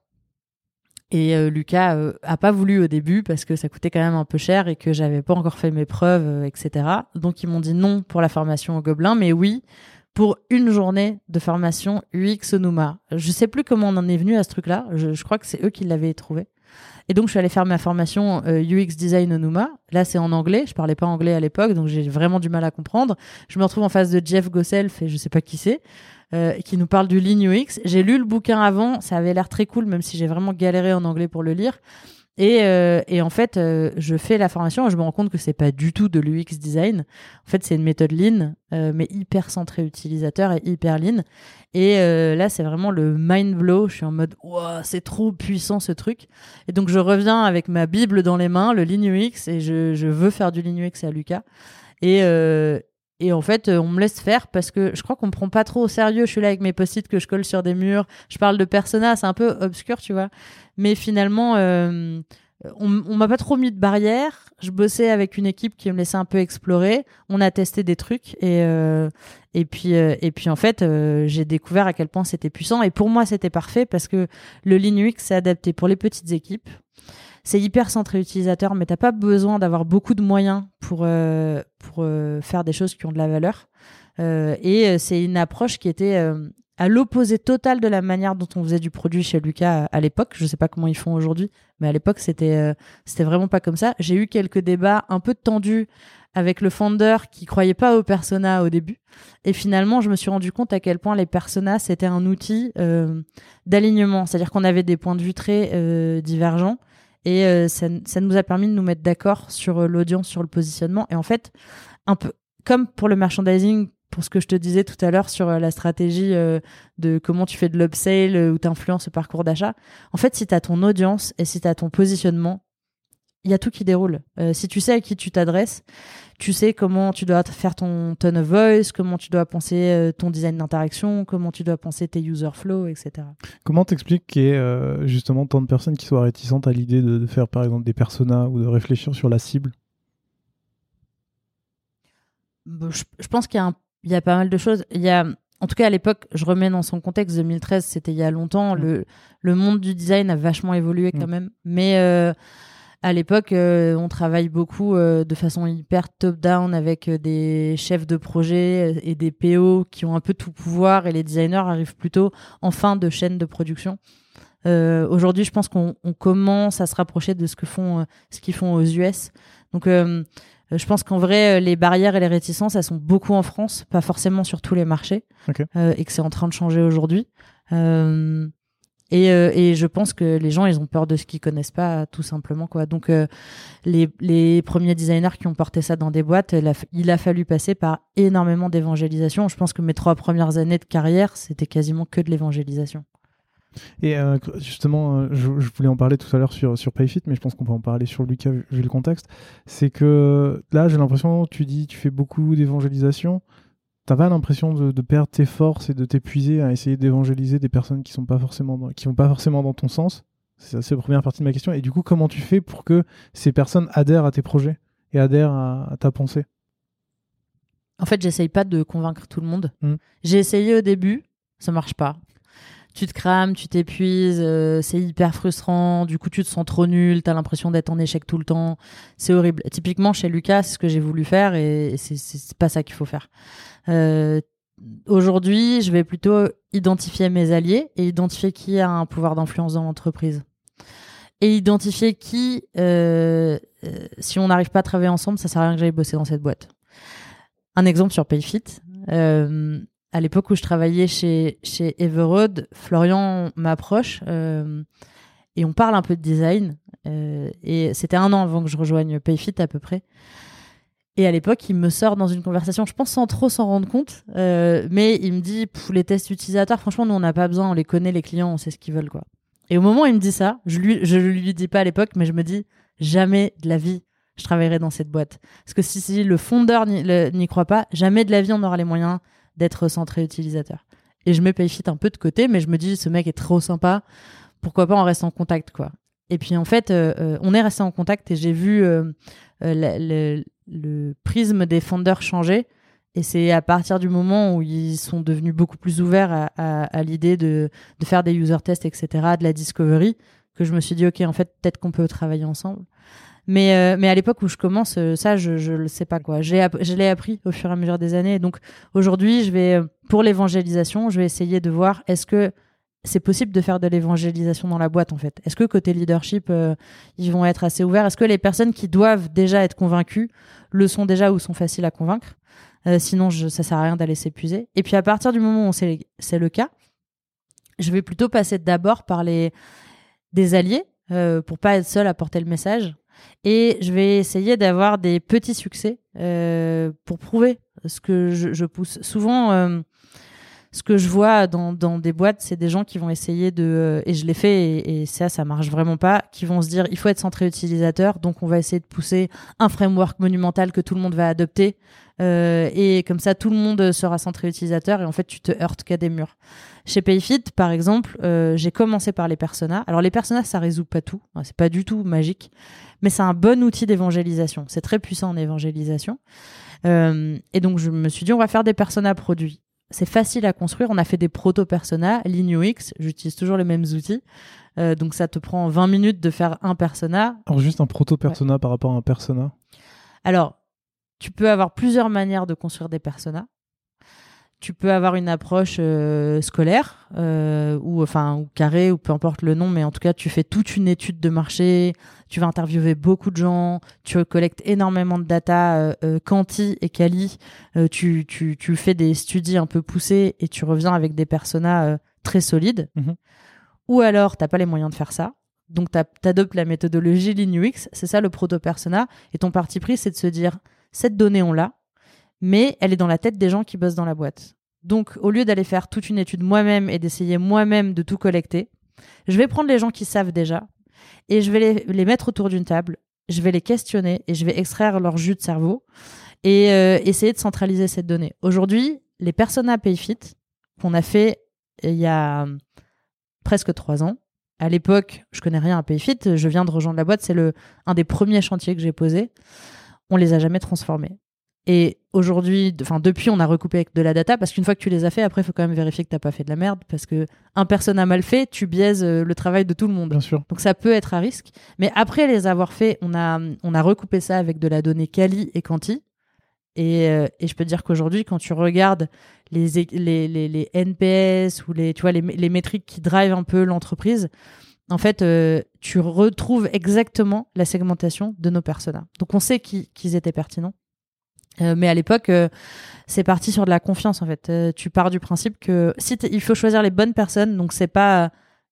Et Lucas euh, a pas voulu au début parce que ça coûtait quand même un peu cher et que j'avais pas encore fait mes preuves, etc. Donc ils m'ont dit non pour la formation au Gobelin, mais oui pour une journée de formation UX Onuma. Je sais plus comment on en est venu à ce truc-là. Je crois que c'est eux qui l'avaient trouvé. Et donc je suis allée faire ma formation euh, UX Design Onuma. Là c'est en anglais. Je parlais pas anglais à l'époque, donc j'ai vraiment du mal à comprendre. Je me retrouve en face de Jeff Gosself et je sais pas qui c'est. Euh, qui nous parle du Lean UX. J'ai lu le bouquin avant, ça avait l'air très cool, même si j'ai vraiment galéré en anglais pour le lire. Et, euh, et en fait, euh, je fais la formation et je me rends compte que c'est pas du tout de l'UX design. En fait, c'est une méthode Lean, euh, mais hyper centrée utilisateur et hyper Lean. Et euh, là, c'est vraiment le mind blow. Je suis en mode, wow, c'est trop puissant ce truc. Et donc, je reviens avec ma Bible dans les mains, le Lean UX, et je, je veux faire du Lean UX à Lucas. Et, euh, et en fait, euh, on me laisse faire parce que je crois qu'on me prend pas trop au sérieux. Je suis là avec mes post-it que je colle sur des murs. Je parle de persona, c'est un peu obscur, tu vois. Mais finalement, euh, on, m'a pas trop mis de barrière. Je bossais avec une équipe qui me laissait un peu explorer. On a testé des trucs et euh, et puis et puis en fait, j'ai découvert à quel point c'était puissant. Et pour moi, c'était parfait parce que le Linux s'est adapté pour les petites équipes. C'est hyper centré utilisateur, mais t'as pas besoin d'avoir beaucoup de moyens pour euh, pour euh, faire des choses qui ont de la valeur. Euh, et c'est une approche qui était à l'opposé total de la manière dont on faisait du produit chez Lucas à, l'époque. Je sais pas comment ils font aujourd'hui, mais à l'époque c'était euh, vraiment pas comme ça. J'ai eu quelques débats un peu tendus avec le founder qui croyait pas aux personas au début. Et finalement, je me suis rendu compte à quel point les personas c'était un outil d'alignement, c'est-à-dire qu'on avait des points de vue très divergents et euh, ça, nous a permis de nous mettre d'accord sur euh, l'audience, sur le positionnement. Et en fait, un peu comme pour le merchandising, pour ce que je te disais tout à l'heure sur euh, la stratégie de comment tu fais de l'upsale euh, ou t'influences le parcours d'achat. En fait, si tu as ton audience et si tu as ton positionnement, il y a tout qui déroule. Euh, si tu sais à qui tu t'adresses, tu sais comment tu dois faire ton tone of voice, comment tu dois penser euh, ton design d'interaction, comment tu dois penser tes user flow, etc. Comment t'expliques qu'il y ait euh, justement tant de personnes qui soient réticentes à l'idée de, de faire par exemple des personas ou de réfléchir sur la cible? Bon, Je, je pense qu'il y, a un- il y a pas mal de choses. Il y a, en tout cas, à l'époque, je remets dans son contexte, 2013, c'était il y a longtemps. Le, le monde du design a vachement évolué quand Mm. même. Mais euh, à l'époque, euh, on travaille beaucoup euh, de façon hyper top-down avec euh, des chefs de projet euh, et des PO qui ont un peu tout pouvoir et les designers arrivent plutôt en fin de chaîne de production. Euh, Aujourd'hui, je pense qu'on on commence à se rapprocher de ce que font, euh, ce qu'ils font aux US. Donc, je pense qu'en vrai, les barrières et les réticences, elles sont beaucoup en France, pas forcément sur tous les marchés, Ok. euh, et que c'est en train de changer aujourd'hui. Euh, et, euh, et je pense que les gens, ils ont peur de ce qu'ils connaissent pas, tout simplement, quoi. Donc, euh, les, premiers designers qui ont porté ça dans des boîtes, il a, fallu passer par énormément d'évangélisation. Je pense que mes trois premières années de carrière, c'était quasiment que de l'évangélisation. Et euh, justement, je, voulais en parler tout à l'heure sur, sur PayFit, mais je pense qu'on peut en parler sur Lucas vu, vu le contexte. C'est que là, j'ai l'impression, tu dis, tu fais beaucoup d'évangélisation. T'as pas l'impression de, de perdre tes forces et de t'épuiser à essayer d'évangéliser des personnes qui sont pas forcément dans, qui vont pas forcément dans ton sens? C'est la première partie de ma question. Et du coup, comment tu fais pour que ces personnes adhèrent à tes projets et adhèrent à, à ta pensée? En fait, j'essaye pas de convaincre tout le monde. Mm. J'ai essayé au début, ça marche pas. Tu te crames, tu t'épuises, euh, c'est hyper frustrant. Du coup, tu te sens trop nul, t'as l'impression d'être en échec tout le temps. C'est horrible. Typiquement, chez Lucas, ce que j'ai voulu faire et c'est- c'est pas ça qu'il faut faire. Euh, Aujourd'hui, je vais plutôt identifier mes alliés et identifier qui a un pouvoir d'influence dans l'entreprise. Et identifier qui, euh, si on n'arrive pas à travailler ensemble, ça sert à rien que j'aille bosser dans cette boîte. Un exemple sur Payfit. À l'époque où je travaillais chez, chez Everode, Florian m'approche euh, et on parle un peu de design. Euh, et c'était un an avant que je rejoigne Payfit à peu près. Et à l'époque, il me sort dans une conversation, je pense sans trop s'en rendre compte, euh, mais il me dit Pff, les tests utilisateurs, franchement, nous on n'a pas besoin, on les connaît, les clients, on sait ce qu'ils veulent quoi. Et au moment où il me dit ça, je lui, je lui dis pas à l'époque, mais je me dis jamais de la vie je travaillerai dans cette boîte. Parce que si, si le fondeur n'y croit pas, jamais de la vie on aura les moyens d'être centré utilisateur. Et je mets un peu de côté, mais je me dis ce mec est trop sympa, pourquoi pas on reste en contact quoi. Et puis en fait, euh, euh, on est resté en contact et j'ai vu euh, le, prisme des fondeurs changer. Et c'est à partir du moment où ils sont devenus beaucoup plus ouverts à l'idée de, de faire des user tests, etc., de la discovery, que je me suis dit, OK, en fait, peut-être qu'on peut travailler ensemble. Mais, euh, mais à l'époque où je commence, euh, ça, je je le sais pas quoi. Je l'ai appris au fur et à mesure des années. donc aujourd'hui, je vais pour l'évangélisation, je vais essayer de voir est-ce que c'est possible de faire de l'évangélisation dans la boîte en fait? Est-ce que côté leadership, ils vont être assez ouverts? Est-ce que les personnes qui doivent déjà être convaincues le sont déjà ou sont faciles à convaincre? Sinon, je, ça sert à rien d'aller s'épuiser. Et puis à partir du moment où c'est le cas, je vais plutôt passer d'abord par les des alliés euh, pour pas être seul à porter le message. Et je vais essayer d'avoir des petits succès euh, pour prouver ce que je, pousse. Souvent, euh, ce que je vois dans, dans des boîtes, c'est des gens qui vont essayer de, euh, et je l'ai fait, et, et, ça, ça marche vraiment pas, qui vont se dire, il faut être centré utilisateur, donc on va essayer de pousser un framework monumental que tout le monde va adopter, euh, et comme ça, tout le monde sera centré utilisateur, et en fait, tu te heurtes qu'à des murs. Chez Payfit, par exemple, euh, j'ai commencé par les personas. Alors les personas, ça résout pas tout, c'est pas du tout magique, mais c'est un bon outil d'évangélisation. C'est très puissant en évangélisation. Euh, et donc je me suis dit, on va faire des personas produits c'est facile à construire. On a fait des proto-personas, UX, j'utilise toujours les mêmes outils. Euh, donc ça te prend 20 minutes de faire un persona. Alors juste un proto-persona par rapport à un persona? Alors, tu peux avoir plusieurs manières de construire des personas. Tu peux avoir une approche euh, scolaire euh, ou enfin ou carré ou peu importe le nom mais en tout cas tu fais toute une étude de marché. Tu vas interviewer beaucoup de gens. Tu collectes énormément de data euh, quanti et quali. Tu, tu, tu fais des studies un peu poussés et tu reviens avec des personas très solides. Mhm. ou alors t'as pas les moyens de faire ça. Donc t'adoptes la méthodologie Linux. C'est ça le proto persona et ton parti pris c'est de se dire cette donnée on l'a mais elle est dans la tête des gens qui bossent dans la boîte. Donc, au lieu d'aller faire toute une étude moi-même et d'essayer moi-même de tout collecter, je vais prendre les gens qui savent déjà et je vais les, mettre autour d'une table, je vais les questionner et je vais extraire leur jus de cerveau et euh, essayer de centraliser cette donnée. Aujourd'hui, les personas PayFit qu'on a fait il y a presque trois ans, à l'époque, je connais rien à PayFit, je viens de rejoindre la boîte, c'est le un des premiers chantiers que j'ai posé. On les a jamais transformés. Et aujourd'hui, enfin depuis, on a recoupé avec de la data parce qu'une fois que tu les as fait, après, il faut quand même vérifier que t'as pas fait de la merde parce que un personne a mal fait, tu biaises euh, le travail de tout le monde. Bien sûr. Donc ça peut être à risque. Mais après les avoir fait, on a on a recoupé ça avec de la donnée quali et quanti. Et, euh, et je peux te dire qu'aujourd'hui, quand tu regardes les, les, les, les, NPS ou les, tu vois, les, les métriques qui drivent un peu l'entreprise, en fait, euh, tu retrouves exactement la segmentation de nos personas. Donc on sait qu'ils étaient pertinents. Euh, mais à l'époque, euh, c'est parti sur de la confiance en fait. Tu pars du principe que si il faut choisir les bonnes personnes, donc c'est pas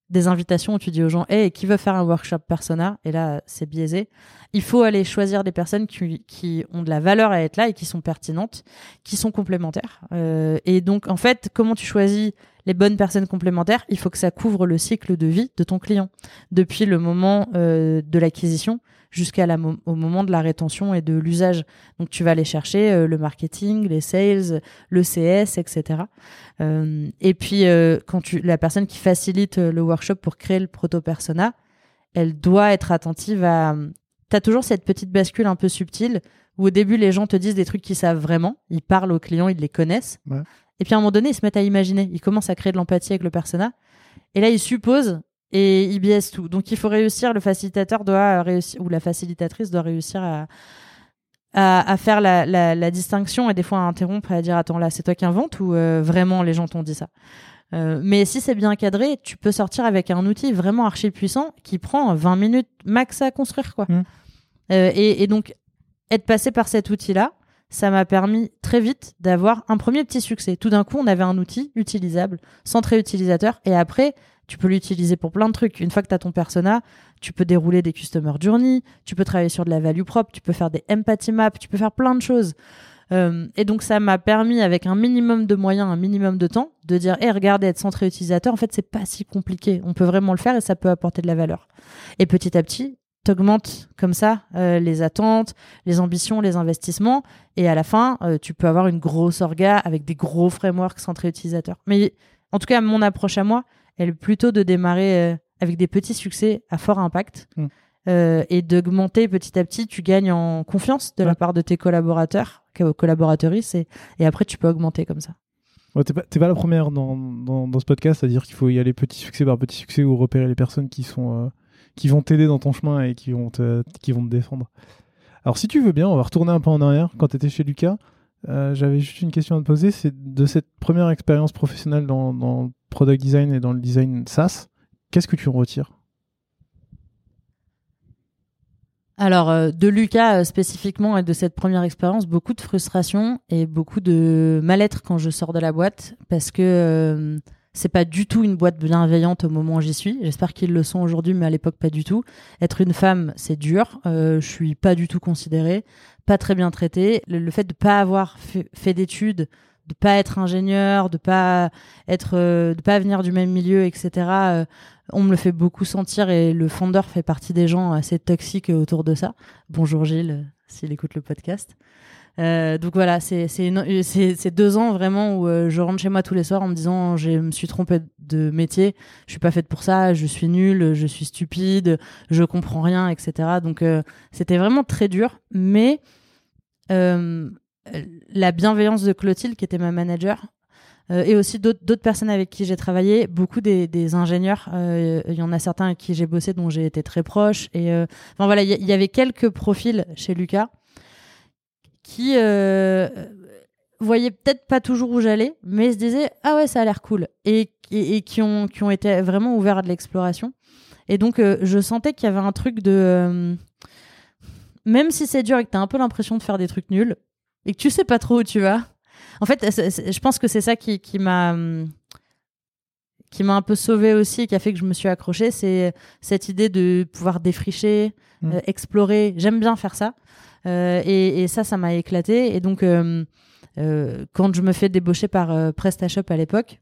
des invitations où tu dis aux gens, hey, qui veut faire un workshop persona? Et là, c'est biaisé. Il faut aller choisir des personnes qui, qui, ont de la valeur à être là et qui sont pertinentes, qui sont complémentaires. et donc, en fait, comment tu choisis les bonnes personnes complémentaires Il faut que ça couvre le cycle de vie de ton client, depuis le moment de l'acquisition jusqu'à au moment de la rétention et de l'usage. Donc tu vas aller chercher euh, le marketing, les sales, le CS, etc. Euh, et puis euh, quand tu la personne qui facilite le workshop pour créer le proto persona, elle doit être attentive à. T'as toujours cette petite bascule un peu subtile où au début les gens te disent des trucs qu'ils savent vraiment, ils parlent aux clients, ils les connaissent. Et puis à un moment donné, ils se mettent à imaginer, ils commencent à créer de l'empathie avec le persona. Et là, ils supposent et IBS tout. Donc il faut réussir, le facilitateur doit réussir, ou la facilitatrice doit réussir à, à, à faire la, la, la, distinction et des fois à interrompre et à dire attends là c'est toi qui inventes ou euh, vraiment les gens t'ont dit ça? Euh, mais si c'est bien cadré, tu peux sortir avec un outil vraiment archi puissant qui prend 20 minutes max à construire quoi. Mmh. Euh, et, et, donc être passé par cet outil là, ça m'a permis très vite d'avoir un premier petit succès. Tout d'un coup, on avait un outil utilisable, centré utilisateur, et après, tu peux l'utiliser pour plein de trucs. Une fois que tu as ton persona, tu peux dérouler des customer journey, tu peux travailler sur de la value propre, tu peux faire des empathy maps, tu peux faire plein de choses. Euh, et donc ça m'a permis avec un minimum de moyens, un minimum de temps, de dire "Eh regardez, être centré utilisateur, en fait c'est pas si compliqué. On peut vraiment le faire et ça peut apporter de la valeur." Et petit à petit, t'augmentes comme ça euh, les attentes, les ambitions, les investissements, et à la fin, euh, tu peux avoir une grosse orga avec des gros frameworks centrés utilisateurs. Mais en tout cas, mon approche à moi, elle est plutôt de démarrer euh, avec des petits succès à fort impact mm. et d'augmenter petit à petit. Tu gagnes en confiance de la part de tes collaborateurs, collaboratrices, et, et après tu peux augmenter comme ça. Ouais, t'es pas, pas, la première dans, dans, dans ce podcast à dire qu'il faut y aller petit succès par petit succès ou repérer les personnes qui sont, qui vont t'aider dans ton chemin et qui vont te, qui vont te défendre. Alors, si tu veux bien, on va retourner un peu en arrière. Quand tu étais chez Lucas, euh, j'avais juste une question à te poser. C'est de cette première expérience professionnelle dans, le product design et dans le design SaaS, qu'est-ce que tu en retires? Alors, euh, de Lucas euh, spécifiquement et de cette première expérience, beaucoup de frustration et beaucoup de mal-être quand je sors de la boîte parce que c'est pas du tout une boîte bienveillante au moment où j'y suis. J'espère qu'ils le sont aujourd'hui, mais à l'époque pas du tout. Être une femme, c'est dur. je suis pas du tout considérée, pas très bien traitée. Le, fait de pas avoir fait, d'études, de pas être ingénieur, de pas être, de pas venir du même milieu, etc on me le fait beaucoup sentir et le fondeur fait partie des gens assez toxiques autour de ça. Bonjour Gilles, s'il écoute le podcast. Euh, donc voilà, c'est deux ans vraiment où euh, je rentre chez moi tous les soirs en me disant je me suis trompée de métier, je suis pas faite pour ça, je suis nulle, je suis stupide, je comprends rien, etc. Donc euh, c'était vraiment très dur, mais la bienveillance de Clotilde, qui était ma manager, et aussi d'autres personnes avec qui j'ai travaillé, beaucoup des, ingénieurs. Il y en a certains avec qui j'ai bossé, dont j'ai été très proche. Et enfin voilà, il y, avait quelques profils chez Lucas qui voyaient peut-être pas toujours où j'allais, mais se disaient ah ouais ça a l'air cool et, et, qui ont qui ont été vraiment ouverts à de l'exploration. Et donc je sentais qu'il y avait un truc de même si c'est dur et que tu as un peu l'impression de faire des trucs nuls et que tu sais pas trop où tu vas, en fait, je pense que c'est ça qui, m'a qui m'a un peu sauvé aussi et qui a fait que je me suis accrochée, c'est cette idée de pouvoir défricher, mmh. euh, explorer. J'aime bien faire ça. Euh, et, ça, ça m'a éclaté. Et donc, euh, quand je me fais débaucher par PrestaShop à l'époque,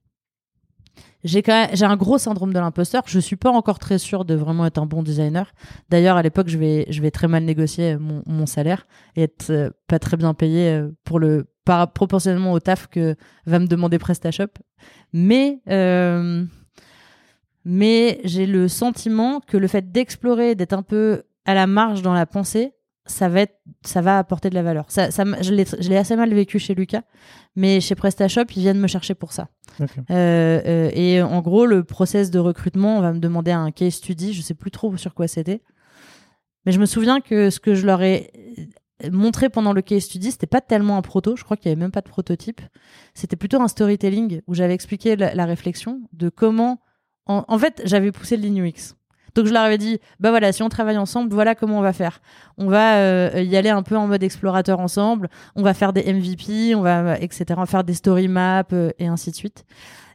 j'ai un gros syndrome de l'imposteur. Je suis pas encore très sûr de vraiment être un bon designer. D'ailleurs, à l'époque, je vais, je vais très mal négocier mon, salaire et être pas très bien payé pour le par proportionnellement au taf que va me demander PrestaShop. Mais euh, mais j'ai le sentiment que le fait d'explorer, d'être un peu à la marge dans la pensée, ça va être, ça va apporter de la valeur. Ça, ça je l'ai assez mal vécu chez Lucas, mais chez PrestaShop, ils viennent me chercher pour ça. Euh, euh, et en gros, le process de recrutement, on va me demander un case study, je sais plus trop sur quoi c'était. Mais je me souviens que ce que je leur ai montré pendant le case study, c'était pas tellement un proto, je crois qu'il y avait même pas de prototype. C'était plutôt un storytelling où j'avais expliqué la, réflexion de comment. En, fait, j'avais poussé le ligne UX. Donc je leur avais dit, bah voilà, si on travaille ensemble, voilà comment on va faire. On va euh, y aller un peu en mode explorateur ensemble. On va faire des MVP, on va etc. On va faire des story maps euh, et ainsi de suite.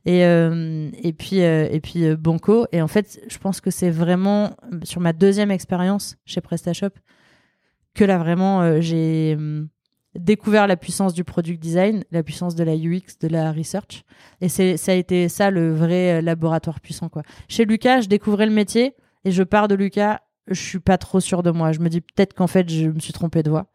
Et euh, et puis et puis Banco. Et en fait, je pense que c'est vraiment sur ma deuxième expérience chez PrestaShop que là vraiment j'ai hum, découvert la puissance du product design, la puissance de la UX, de la research. Et c'est, ça a été ça le vrai laboratoire puissant, quoi. Chez Lucas, je découvrais le métier et je pars de Lucas, je suis pas trop sûr de moi. Je me dis peut-être qu'en fait, je me suis trompé de voie.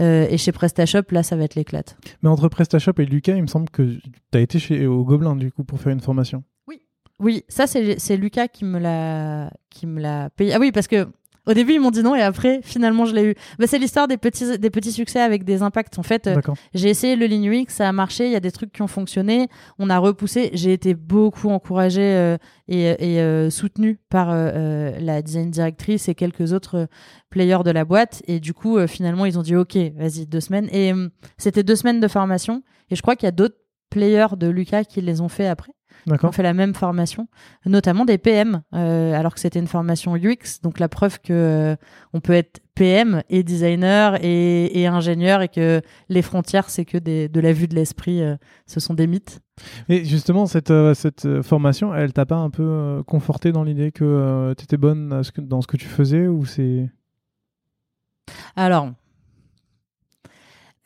Euh, et chez PrestaShop, là, ça va être l'éclate. Mais entre PrestaShop et Lucas, il me semble que tu as été chez, au Gobelin, du coup, pour faire une formation. Oui. Oui, ça, c'est, c'est Lucas qui me l'a, qui me l'a payé. Ah oui, parce que au début, ils m'ont dit non et après, finalement, je l'ai eu. Bah, c'est l'histoire des petits, des petits succès avec des impacts. En fait, euh, j'ai essayé le Lean UX, ça a marché. Il y a des trucs qui ont fonctionné. On a repoussé. J'ai été beaucoup encouragée euh, et, et euh, soutenue par la design directrice et quelques autres players de la boîte. Et du coup, finalement, ils ont dit OK, vas-y, deux semaines. Et c'était deux semaines de formation. Et je crois qu'il y a d'autres players de Lucas qui les ont fait après. On fait la même formation, notamment des PM, euh, alors que c'était une formation UX. Donc la preuve que euh, on peut être PM et designer et, ingénieur et que les frontières, c'est que des, de la vue de l'esprit, euh, ce sont des mythes. Et justement, cette, cette formation, elle t'a pas un peu conforté dans l'idée que tu étais bonne dans ce que tu faisais ou c'est Alors,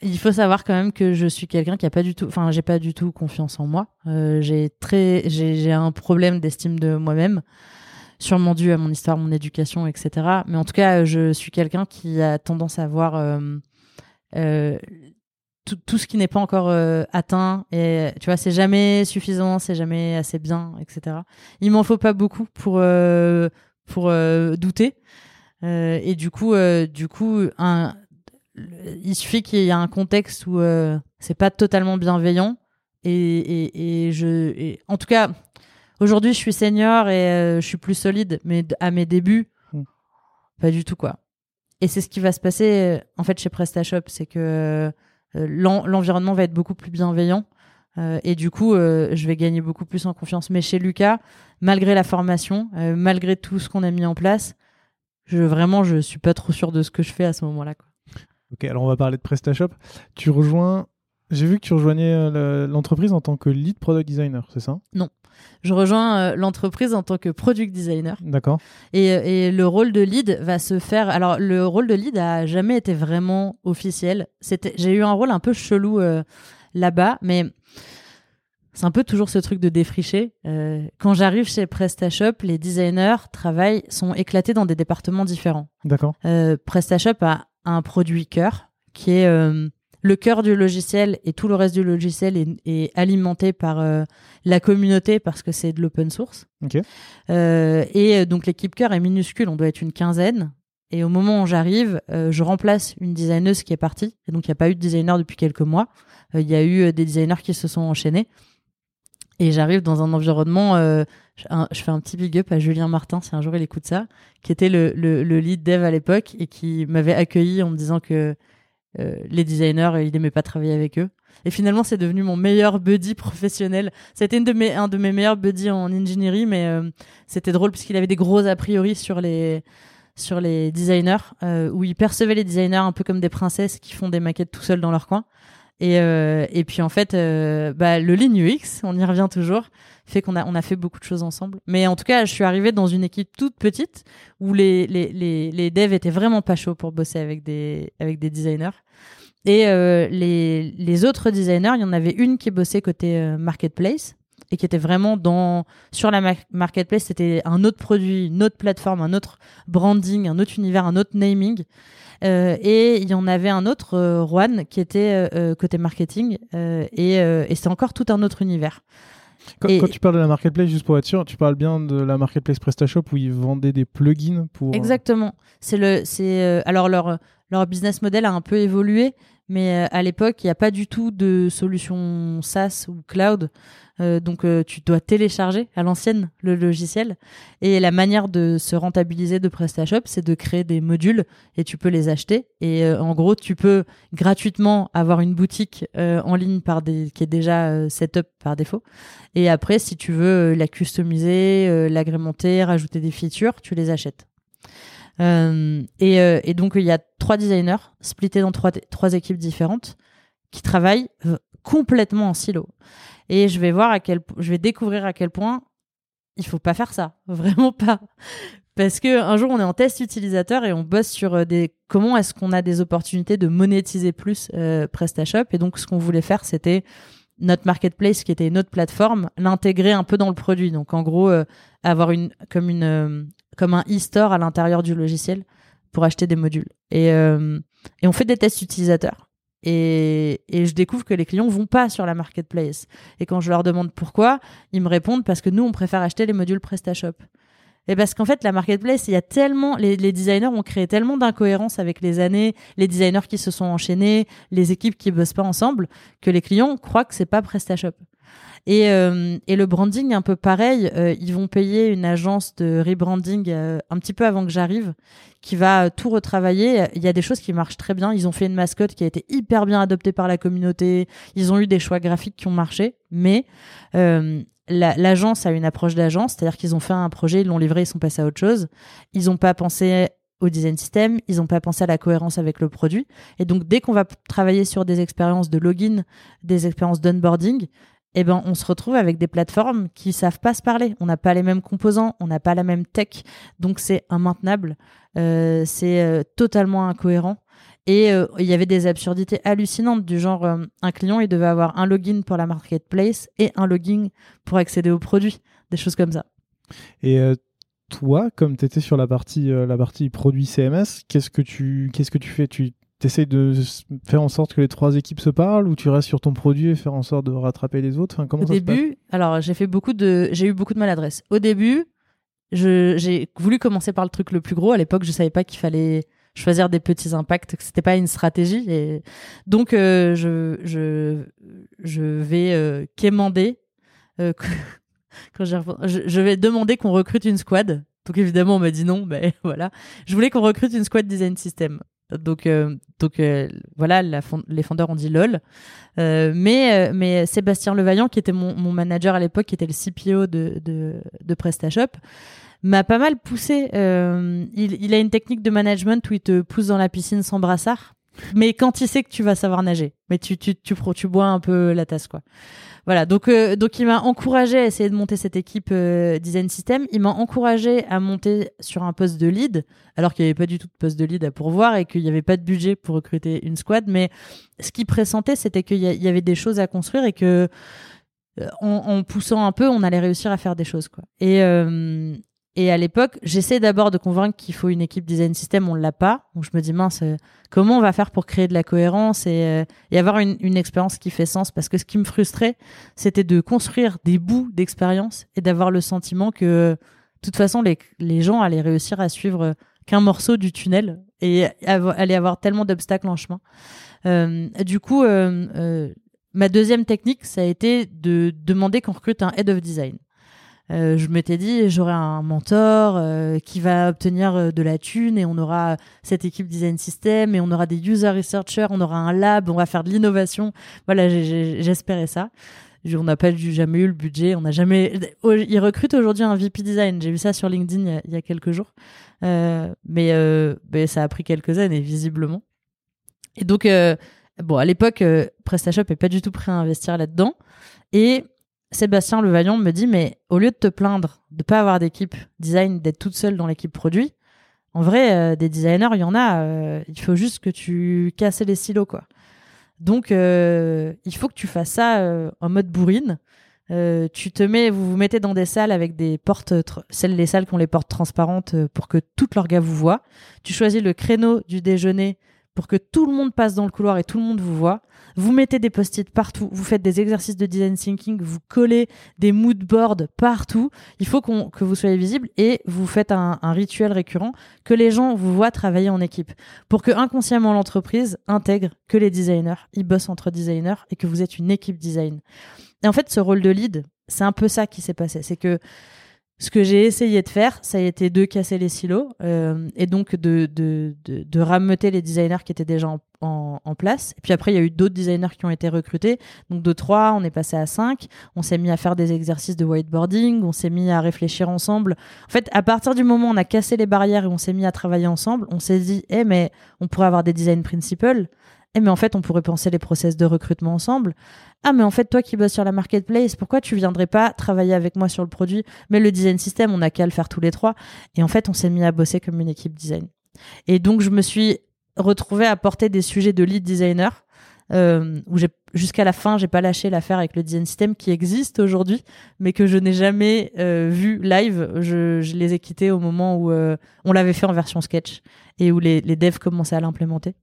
il faut savoir quand même que je suis quelqu'un qui a pas du tout, enfin, j'ai pas du tout confiance en moi. Euh, j'ai très, j'ai un problème d'estime de moi-même, sûrement dû à mon histoire, mon éducation, etc. Mais en tout cas, je suis quelqu'un qui a tendance à voir euh, euh, tout, tout, ce qui n'est pas encore euh, atteint. Et tu vois, c'est jamais suffisant, c'est jamais assez bien, etc. Il m'en faut pas beaucoup pour euh, pour douter. et du coup, du coup, un il suffit qu'il y ait un contexte où euh, c'est pas totalement bienveillant. Et, je, en tout cas, aujourd'hui, je suis senior et euh, je suis plus solide. Mais à mes débuts, pas du tout quoi. Et c'est ce qui va se passer euh, en fait chez PrestaShop, c'est que euh, l'environnement va être beaucoup plus bienveillant. Et du coup, je vais gagner beaucoup plus en confiance. Mais chez Lucas, malgré la formation, malgré tout ce qu'on a mis en place, je vraiment, je suis pas trop sûr de ce que je fais à ce moment-là. Ok, alors on va parler de PrestaShop. Tu rejoins j'ai vu que tu rejoignais euh, l'entreprise en tant que lead product designer, c'est ça? Non. Je rejoins euh, l'entreprise en tant que product designer. D'accord. Et, euh, et, le rôle de lead va se faire. Alors, le rôle de lead a jamais été vraiment officiel. J'ai eu un rôle un peu chelou là-bas, mais c'est un peu toujours ce truc de défricher. quand j'arrive chez PrestaShop, les designers travaillent, sont éclatés dans des départements différents. D'accord. PrestaShop a un produit cœur qui est le cœur du logiciel et tout le reste du logiciel est, alimenté par euh, la communauté parce que c'est de l'open source. Euh, et euh, donc l'équipe cœur est minuscule, on doit être une quinzaine. Et au moment où j'arrive, je remplace une designeuse qui est partie. Et donc il n'y a pas eu de designer depuis quelques mois. Il y a eu des designers qui se sont enchaînés. Et j'arrive dans un environnement, je fais un petit big up à Julien Martin, si un jour il écoute ça, qui était le, le lead dev à l'époque et qui m'avait accueilli en me disant que euh, les designers, il n'aimait pas travailler avec eux. Et finalement, c'est devenu mon meilleur buddy professionnel. C'était une de mes, un de mes meilleurs buddies en ingénierie, mais euh, c'était drôle puisqu'il avait des gros a priori sur les, sur les designers, euh, où il percevait les designers un peu comme des princesses qui font des maquettes tout seuls dans leur coin. Et, euh, et puis en fait, euh, bah, le Lean UX, on y revient toujours, fait qu'on a, on a fait beaucoup de choses ensemble. Mais en tout cas, je suis arrivée dans une équipe toute petite où les, les, les, les devs étaient vraiment pas chauds pour bosser avec des, avec des designers. Et euh, les, les autres designers, il y en avait une qui bossait côté euh, marketplace et qui était vraiment dans sur la marketplace, c'était un autre produit, une autre plateforme, un autre branding, un autre univers, un autre naming. Euh, et il y en avait un autre, euh, Juan, qui était euh, côté marketing, et, et c'est encore tout un autre univers. Quand, quand, tu parles de la marketplace, juste pour être sûr, tu parles bien de la marketplace PrestaShop où ils vendaient des plugins pour. Exactement. C'est le, c'est alors leur leur business model a un peu évolué, mais à l'époque, il n'y a pas du tout de solution SaaS ou cloud. Euh, donc euh, tu dois télécharger à l'ancienne le logiciel. Et la manière de se rentabiliser de PrestaShop, c'est de créer des modules et tu peux les acheter. Et euh, en gros, tu peux gratuitement avoir une boutique en ligne qui est déjà setup par défaut. Et après, si tu veux la customiser, l'agrémenter, rajouter des features, tu les achètes. Et, et, donc il y a trois designers splittés dans trois, trois équipes différentes qui travaillent complètement en silo. Et je vais voir à quel je vais découvrir à quel point il faut pas faire ça, vraiment pas. Parce que un jour on est en test utilisateur et on bosse sur euh, des comment est-ce qu'on a des opportunités de monétiser plus euh, PrestaShop. Et donc ce qu'on voulait faire c'était notre marketplace qui était une autre plateforme l'intégrer un peu dans le produit. Donc en gros euh, avoir une comme une comme un e-store à l'intérieur du logiciel pour acheter des modules et et on fait des tests utilisateurs et, je découvre que les clients vont pas sur la marketplace. Et quand je leur demande pourquoi, ils me répondent parce que nous, on préfère acheter les modules PrestaShop. Et parce qu'en fait, la marketplace, il y a tellement, les, les designers ont créé tellement d'incohérences avec les années, les designers qui se sont enchaînés, les équipes qui bossent pas ensemble, que les clients croient que c'est pas PrestaShop. Et, euh, et le branding, un peu pareil, euh, ils vont payer une agence de rebranding euh, un petit peu avant que j'arrive, qui va tout retravailler. Il y a des choses qui marchent très bien. Ils ont fait une mascotte qui a été hyper bien adoptée par la communauté. Ils ont eu des choix graphiques qui ont marché, mais l'agence a une approche d'agence, c'est-à-dire qu'ils ont fait un projet, ils l'ont livré, ils sont passés à autre chose. Ils n'ont pas pensé au design system, ils n'ont pas pensé à la cohérence avec le produit. Et donc, dès qu'on va travailler sur des expériences de login, des expériences d'onboarding, eh ben, on se retrouve avec des plateformes qui savent pas se parler. On n'a pas les mêmes composants, on n'a pas la même tech, donc c'est immaintenable, euh, c'est euh, totalement incohérent. Et euh, il y avait des absurdités hallucinantes du genre un client il devait avoir un login pour la marketplace et un login pour accéder aux produits, des choses comme ça. Et toi, comme tu étais sur la partie la partie produit CMS, qu'est-ce que tu que tu fais? Tu t'essayes de faire en sorte que les trois équipes se parlent ou tu restes sur ton produit et faire en sorte de rattraper les autres? Enfin, comment Au début, alors j'ai fait beaucoup de, j'ai eu beaucoup de maladresse. Au début, j'ai voulu commencer par le truc le plus gros. À l'époque, je savais pas qu'il fallait choisir des petits impacts, que c'était pas une stratégie. Et donc, euh, je, je, je vais euh, quémander. Euh, quand je, je vais demander qu'on recrute une squad Donc évidemment, on m'a dit non, mais voilà. Je voulais qu'on recrute une squad design system. Donc, euh, donc euh, voilà, les fondeurs ont dit lol. Euh, mais, mais Sébastien Levaillant, qui était mon, mon manager à l'époque, qui était le CPO de, de, de PrestaShop, m'a pas mal poussé. il, il a une technique de management où il te pousse dans la piscine sans brassard mais quand il sait que tu vas savoir nager, mais tu tu tu, tu bois un peu la tasse quoi. Voilà, donc euh, donc il m'a encouragé à essayer de monter cette équipe euh, design system. Il m'a encouragé à monter sur un poste de lead, alors qu'il n'y avait pas du tout de poste de lead à pourvoir et qu'il n'y avait pas de budget pour recruter une squad. Mais ce qui pressentait, c'était qu'il y, avait des choses à construire et que euh, poussant un peu, on allait réussir à faire des choses et à l'époque, j'essaie d'abord de convaincre qu'il faut une équipe design system, on ne l'a pas. Donc je me dis, mince, euh, comment on va faire pour créer de la cohérence et, euh, avoir une, expérience qui fait sens? Parce que ce qui me frustrait, c'était de construire des bouts d'expérience et d'avoir le sentiment que, de toute façon, les, les gens allaient réussir à suivre qu'un morceau du tunnel et allaient avoir tellement d'obstacles en chemin. Euh, du coup, euh, ma deuxième technique, ça a été de demander qu'on recrute un head of design. Euh, je m'étais dit j'aurai un mentor euh, qui va obtenir euh, de la thune et on aura cette équipe design system et on aura des user researchers, on aura un lab, on va faire de l'innovation. Voilà, j'espérais ça. On n'a pas jamais eu le budget, on n'a jamais. Ils recrutent aujourd'hui un VP design. J'ai vu ça sur LinkedIn il y a, quelques jours, mais, mais, ça a pris quelques années visiblement. Et donc bon, à l'époque, PrestaShop est pas du tout prêt à investir là-dedans et Sébastien Levaillant me dit mais au lieu de te plaindre de pas avoir d'équipe design, d'être toute seule dans l'équipe produit, en vrai euh, des designers il y en a, euh, il faut juste que tu casses les silos quoi. Donc euh, il faut que tu fasses ça en mode bourrine. tu te mets, vous vous mettez dans des salles avec des portes, celles les salles qui ont les portes transparentes pour que toute leur gars vous voit. Tu choisis le créneau du déjeuner pour que tout le monde passe dans le couloir et tout le monde vous voit. Vous mettez des post-it partout, vous faites des exercices de design thinking, vous collez des mood boards partout. Il faut que vous soyez visible et vous faites un, rituel récurrent que les gens vous voient travailler en équipe pour que inconsciemment l'entreprise intègre que les designers, ils bossent entre designers et que vous êtes une équipe design. Et en fait, ce rôle de lead, c'est un peu ça qui s'est passé. C'est que ce que j'ai essayé de faire, ça a été de casser les silos euh, et donc de, de, de, de, rameuter les designers qui étaient déjà en, en, place. Et puis après, il y a eu d'autres designers qui ont été recrutés. Donc de trois, on est passé à cinq. On s'est mis à faire des exercices de whiteboarding. On s'est mis à réfléchir ensemble. En fait, à partir du moment où on a cassé les barrières et on s'est mis à travailler ensemble, on s'est dit, eh mais on pourrait avoir des design principles. Eh mais en fait, on pourrait penser les process de recrutement ensemble. Ah mais en fait, toi qui bosses sur la marketplace, pourquoi tu viendrais pas travailler avec moi sur le produit? Mais le design system, on a qu'à le faire tous les trois. Et en fait, on s'est mis à bosser comme une équipe design. Et donc, je me suis retrouvée à porter des sujets de lead designer. Euh, où jusqu'à la fin j'ai pas lâché l'affaire avec le design system qui existe aujourd'hui mais que je n'ai jamais euh, vu live je, les ai quittés au moment où euh, on l'avait fait en version sketch et où les devs commençaient à l'implémenter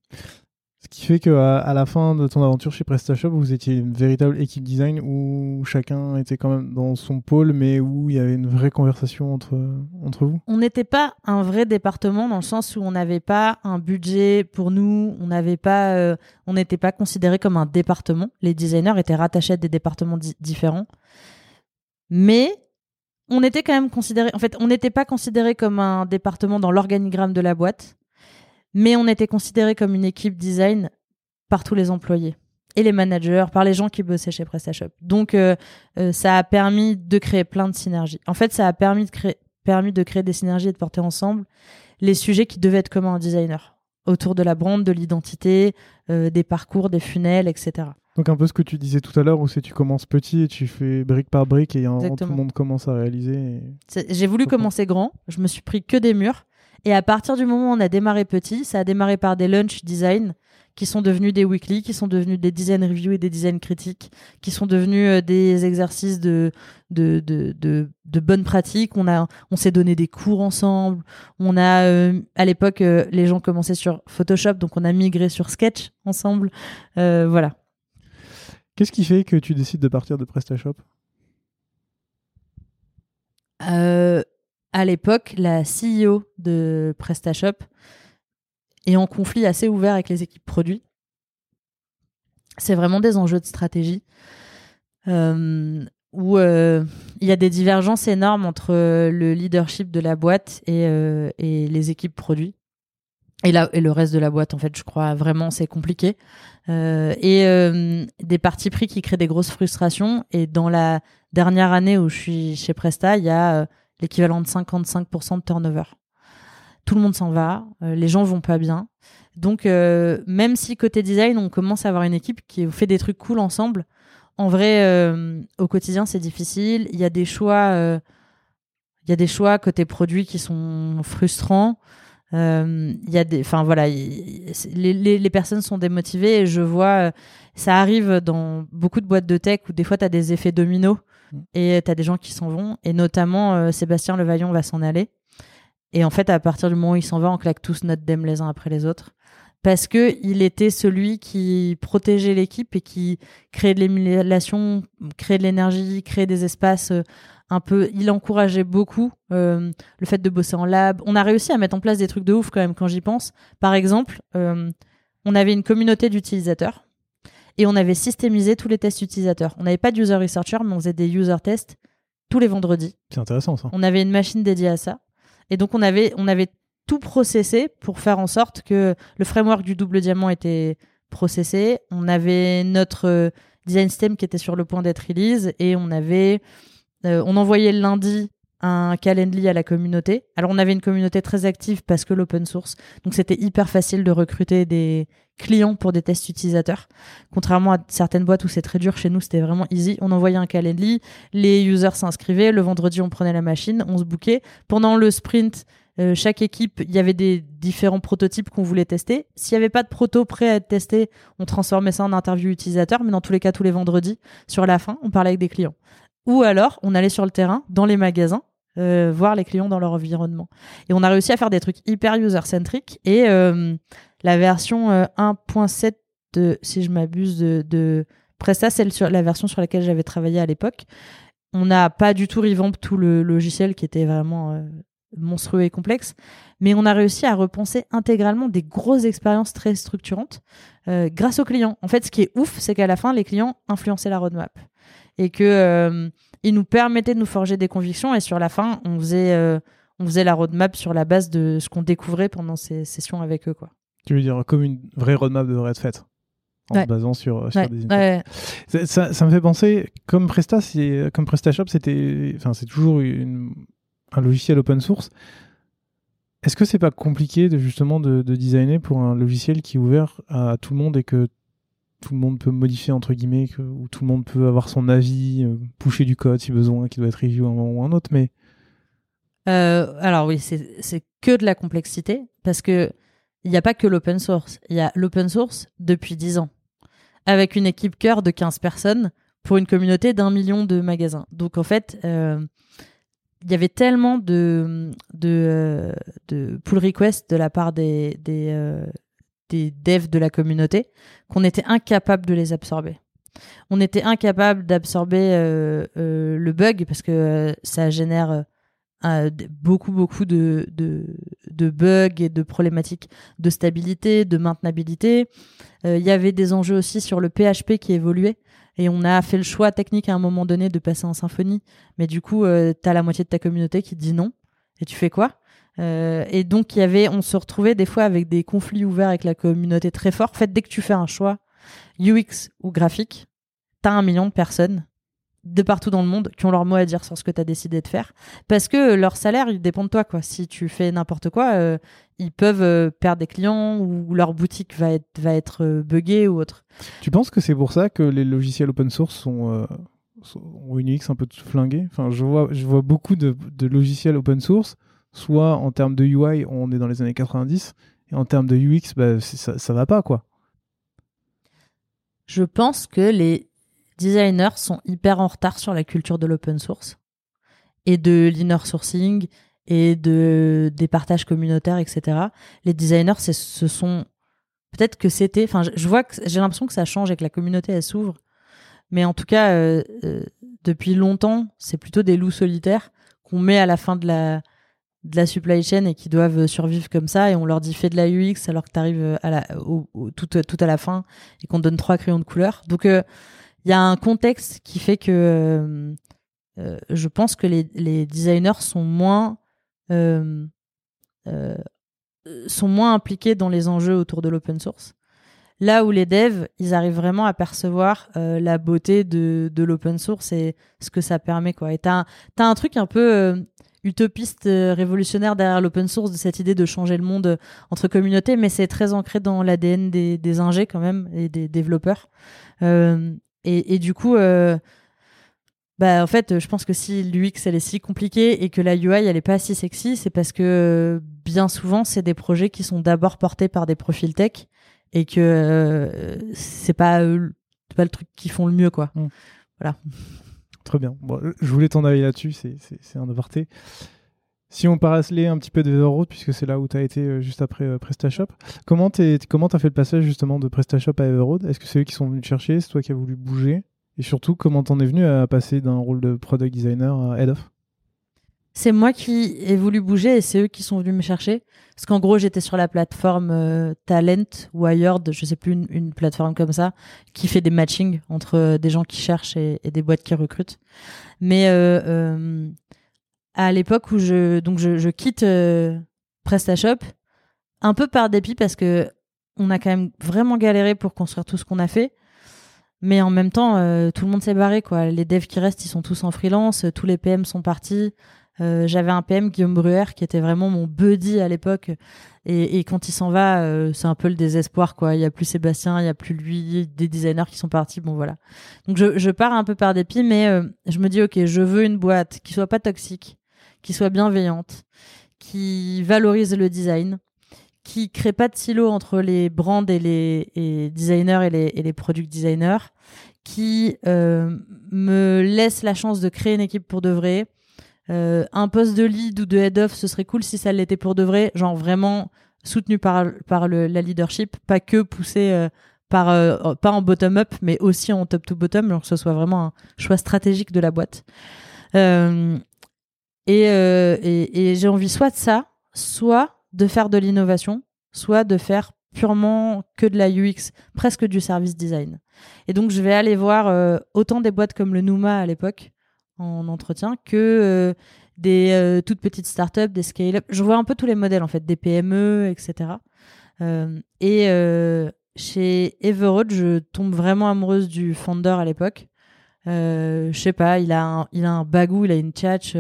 ce qui fait qu'à à la fin de ton aventure chez PrestaShop, vous étiez une véritable équipe design où chacun était quand même dans son pôle, mais où il y avait une vraie conversation entre, entre vous? On n'était pas un vrai département dans le sens où on n'avait pas un budget pour nous, on n'avait pas, euh, n'était pas considéré comme un département. Les designers étaient rattachés à des départements différents. Mais on était quand même considéré, en fait, on n'était pas considéré comme un département dans l'organigramme de la boîte mais on était considéré comme une équipe design par tous les employés et les managers, par les gens qui bossaient chez PrestaShop. Donc euh, euh, ça a permis de créer plein de synergies. En fait, ça a permis de créer permis de créer des synergies et de porter ensemble les sujets qui devaient être communs à un designer autour de la brand, de l'identité, euh, des parcours, des funnels, etc. Donc un peu ce que tu disais tout à l'heure, où c'est tu commences petit et tu fais brique par brique et tout le monde commence à réaliser. J'ai voulu commencer grand, je me suis pris que des murs et à partir du moment où on a démarré petit, ça a démarré par des lunch design qui sont devenus des weekly, qui sont devenus des design reviews et des design critiques, qui sont devenus euh, des exercices de de, de, de, de bonnes pratiques. On a on s'est donné des cours ensemble. On a euh, à l'époque euh, les gens commençaient sur Photoshop, donc on a migré sur Sketch ensemble. voilà. Qu'est-ce qui fait que tu décides de partir de PrestaShop? À l'époque, la CEO de PrestaShop est en conflit assez ouvert avec les équipes produits. C'est vraiment des enjeux de stratégie. Euh, où, euh, il y a des divergences énormes entre le leadership de la boîte et, et les équipes produits. Et, et le reste de la boîte, en fait, je crois vraiment, c'est compliqué. et des partis pris qui créent des grosses frustrations. Et dans la dernière année où je suis chez Presta, il y a l'équivalent de 55% de turnover. Tout le monde s'en va, les gens vont pas bien. Donc, même si côté design, on commence à avoir une équipe qui fait des trucs cool ensemble, en vrai, euh, au quotidien, c'est difficile. Il y a des choix, euh, y a des choix côté produit qui sont frustrants. Euh, il y a des, enfin voilà, les, les, personnes sont démotivées et je vois, ça arrive dans beaucoup de boîtes de tech où des fois tu as des effets dominos. Et tu as des gens qui s'en vont et notamment Sébastien Levaillon va s'en aller. Et en fait, à partir du moment où il s'en va, on claque tous notre dème les uns après les autres parce que il était celui qui protégeait l'équipe et qui créait de l'émulation, créait de l'énergie, créait des espaces euh, un peu. Il encourageait beaucoup euh, le fait de bosser en lab. On a réussi à mettre en place des trucs de ouf quand même quand j'y pense. Par exemple, euh, on avait une communauté d'utilisateurs et on avait systémisé tous les tests utilisateurs. On n'avait pas de user researcher, mais on faisait des user tests tous les vendredis. C'est intéressant ça. On avait une machine dédiée à ça. Et donc on avait, on avait tout processé pour faire en sorte que le framework du double diamant était processé. On avait notre euh, design system qui était sur le point d'être release et on avait, euh, on envoyait le lundi un calendly à la communauté. Alors on avait une communauté très active parce que l'open source, donc c'était hyper facile de recruter des clients pour des tests utilisateurs. Contrairement à certaines boîtes où c'est très dur, chez nous c'était vraiment easy. On envoyait un calendly, les users s'inscrivaient, le vendredi on prenait la machine, on se bookait. Pendant le sprint, euh, chaque équipe, il y avait des différents prototypes qu'on voulait tester. S'il n'y avait pas de proto prêt à être testé, on transformait ça en interview utilisateur, mais dans tous les cas, tous les vendredis, sur la fin, on parlait avec des clients. Ou alors, on allait sur le terrain, dans les magasins, euh, voir les clients dans leur environnement. Et on a réussi à faire des trucs hyper user-centric. Et euh, la version 1.7, de, si je m'abuse, de, de Presta, c'est la version sur laquelle j'avais travaillé à l'époque. On n'a pas du tout revamp tout le logiciel qui était vraiment monstrueux et complexe, mais on a réussi à repenser intégralement des grosses expériences très structurantes euh, grâce aux clients. En fait, ce qui est ouf, c'est qu'à la fin, les clients influençaient la roadmap et que euh, ils nous permettaient de nous forger des convictions et sur la fin, on faisait euh, on faisait la roadmap sur la base de ce qu'on découvrait pendant ces sessions avec eux, quoi. Tu veux dire comme une vraie roadmap devrait être faite en se basant sur, sur des ça, ça, me fait penser comme Presta comme PrestaShop c'était enfin c'est toujours une un logiciel open source, est-ce que c'est pas compliqué de justement de, designer pour un logiciel qui est ouvert à tout le monde et que tout le monde peut modifier entre guillemets, que, où tout le monde peut avoir son avis, euh, pousser du code si besoin, qui doit être review un moment ou un autre, mais euh, alors oui, c'est que de la complexité parce que il n'y a pas que l'open source. Il y a l'open source depuis 10 ans avec une équipe cœur de 15 personnes pour une communauté d'un million de magasins. Donc en fait, euh, il y avait tellement de, de, de pull requests de la part des, des devs de la communauté qu'on était incapable de les absorber. On était incapable d'absorber euh, le bug parce que ça génère beaucoup, beaucoup de, de, bugs et de problématiques de stabilité, de maintenabilité. Il y avait des enjeux aussi sur le PHP qui évoluait. Et on a fait le choix technique à un moment donné de passer en symphonie. Mais du coup, euh, tu as la moitié de ta communauté qui dit non. Et tu fais quoi? Euh, Et donc, y avait, on se retrouvait des fois avec des conflits ouverts avec la communauté très forts. En fait, dès que tu fais un choix UX ou graphique, tu as un million de personnes de partout dans le monde qui ont leur mot à dire sur ce que tu as décidé de faire. Parce que leur salaire, il dépend de toi. Quoi. Si tu fais n'importe quoi, euh, ils peuvent euh, perdre des clients ou leur boutique va être, va buggée ou autre. Tu penses que c'est pour ça que les logiciels open source sont, ont une UX un peu flinguée? Enfin, je, vois, je vois beaucoup de, logiciels open source, soit en termes de UI, on est dans les années 90, et en termes de UX, bah, ça, ça va pas. quoi. Je pense que les designers sont hyper en retard sur la culture de l'open source et de l'inner sourcing et de des partages communautaires, etc. Les designers, ce sont peut-être que c'était, enfin, je vois que j'ai l'impression que ça change et que la communauté elle s'ouvre, mais en tout cas, euh, euh, depuis longtemps, c'est plutôt des loups solitaires qu'on met à la fin de la de la supply chain et qui doivent survivre comme ça et on leur dit fais de la UX alors que tu arrives à la tout, tout à la fin et qu'on te donne trois crayons de couleur. Donc euh, il y a un contexte qui fait que je pense que les, designers sont moins sont moins impliqués dans les enjeux autour de l'open source. Là où les devs, ils arrivent vraiment à percevoir euh, la beauté de, de l'open source et ce que ça permet. Quoi. Et t'as as un truc un peu euh, utopiste, euh, révolutionnaire derrière l'open source, de cette idée de changer le monde entre communautés, mais c'est très ancré dans l'ADN des, des ingés quand même et des développeurs. Et, et, du coup, bah en fait, je pense que si l'UX elle est si compliquée et que la UI elle est pas si sexy, c'est parce que bien souvent c'est des projets qui sont d'abord portés par des profils tech et que euh, c'est pas pas le truc qui font le mieux quoi. Mm. Voilà. Très bien. Je voulais ton avis là-dessus, c'est un aparté. Si on parlait un petit peu de Everroad, puisque c'est là où tu as été euh, juste après euh, PrestaShop, comment tu as fait le passage justement de PrestaShop à Everroad Est-ce que c'est eux qui sont venus te chercher? C'est toi qui as voulu bouger? Et surtout, comment t'en es venu à passer d'un rôle de product designer à head of c'est moi qui ai voulu bouger et c'est eux qui sont venus me chercher. Parce qu'en gros, j'étais sur la plateforme euh, Talent, Wired, je sais plus, une, plateforme comme ça, qui fait des matchings entre euh, des gens qui cherchent et, des boîtes qui recrutent. Mais euh, à l'époque où je, donc je, quitte PrestaShop, un peu par dépit parce que on a quand même vraiment galéré pour construire tout ce qu'on a fait. Mais en même temps, tout le monde s'est barré, quoi. Les devs qui restent, ils sont tous en freelance, tous les PM sont partis. Euh, j'avais un PM Guillaume Bruer qui était vraiment mon buddy à l'époque. Et, et, quand il s'en va euh, c'est un peu le désespoir quoi. Il y a plus Sébastien il y a plus lui des designers qui sont partis. Bon voilà. Donc je, je pars un peu par dépit mais euh, je me dis ok je veux une boîte qui soit pas toxique qui soit bienveillante qui valorise le design qui crée pas de silo entre les brands et les et designers et les, et les product designers qui me laisse la chance de créer une équipe pour de vrai euh, un poste de lead ou de head of, ce serait cool si ça l'était pour de vrai, genre vraiment soutenu par, par le, la leadership, pas que poussé euh, par, euh, pas en bottom-up, mais aussi en top-to-bottom, donc que ce soit vraiment un choix stratégique de la boîte. et, et, et j'ai envie soit de ça, soit de faire de l'innovation, soit de faire purement que de la UX, presque du service design. Et donc je vais aller voir autant des boîtes comme le Numa à l'époque, en entretien que euh, des euh, toutes petites startups, des scale-up. Je vois un peu tous les modèles en fait, des PME, etc. et euh, chez Everroad, je tombe vraiment amoureuse du founder à l'époque. Je sais pas, il a un, il a un bagou, il a une tchatch.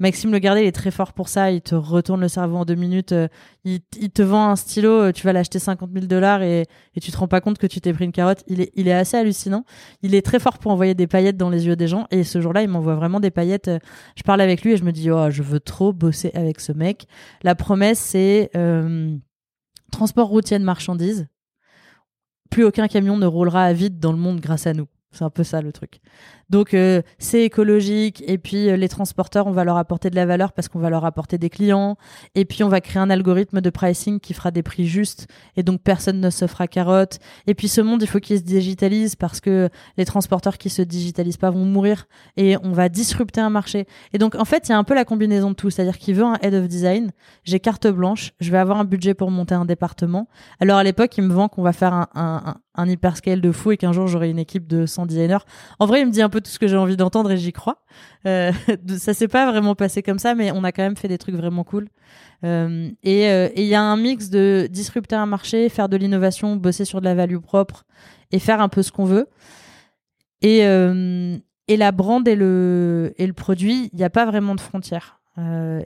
Maxime Le il est très fort pour ça. Il te retourne le cerveau en deux minutes. Euh, il, te vend un stylo, euh, tu vas l'acheter 50 000 dollars et, tu te rends pas compte que tu t'es pris une carotte. Il est, il est assez hallucinant. Il est très fort pour envoyer des paillettes dans les yeux des gens. Et ce jour-là, il m'envoie vraiment des paillettes. Euh, je parle avec lui et je me dis, oh, je veux trop bosser avec ce mec. La promesse, c'est transport routier de marchandises. Plus aucun camion ne roulera à vide dans le monde grâce à nous. C'est un peu ça le truc. Donc euh, c'est écologique et puis euh, les transporteurs, on va leur apporter de la valeur parce qu'on va leur apporter des clients et puis on va créer un algorithme de pricing qui fera des prix justes et donc personne ne se fera carotte. Et puis ce monde, il faut qu'il se digitalise parce que les transporteurs qui se digitalisent pas vont mourir et on va disrupter un marché. Et donc en fait, il y a un peu la combinaison de tout, c'est-à-dire qu'il veut un head of design, j'ai carte blanche, je vais avoir un budget pour monter un département. Alors à l'époque, il me vend qu'on va faire un, un, un hyperscale de fou et qu'un jour j'aurai une équipe de 100 designers. En vrai, il me dit un peu tout ce que j'ai envie d'entendre et j'y crois. Euh, ça s'est pas vraiment passé comme ça, mais on a quand même fait des trucs vraiment cool. Euh, euh, et il y a un mix de disrupter un marché, faire de l'innovation, bosser sur de la value propre et faire un peu ce qu'on veut. Et, et la brand et le, produit, il n'y a pas vraiment de frontières.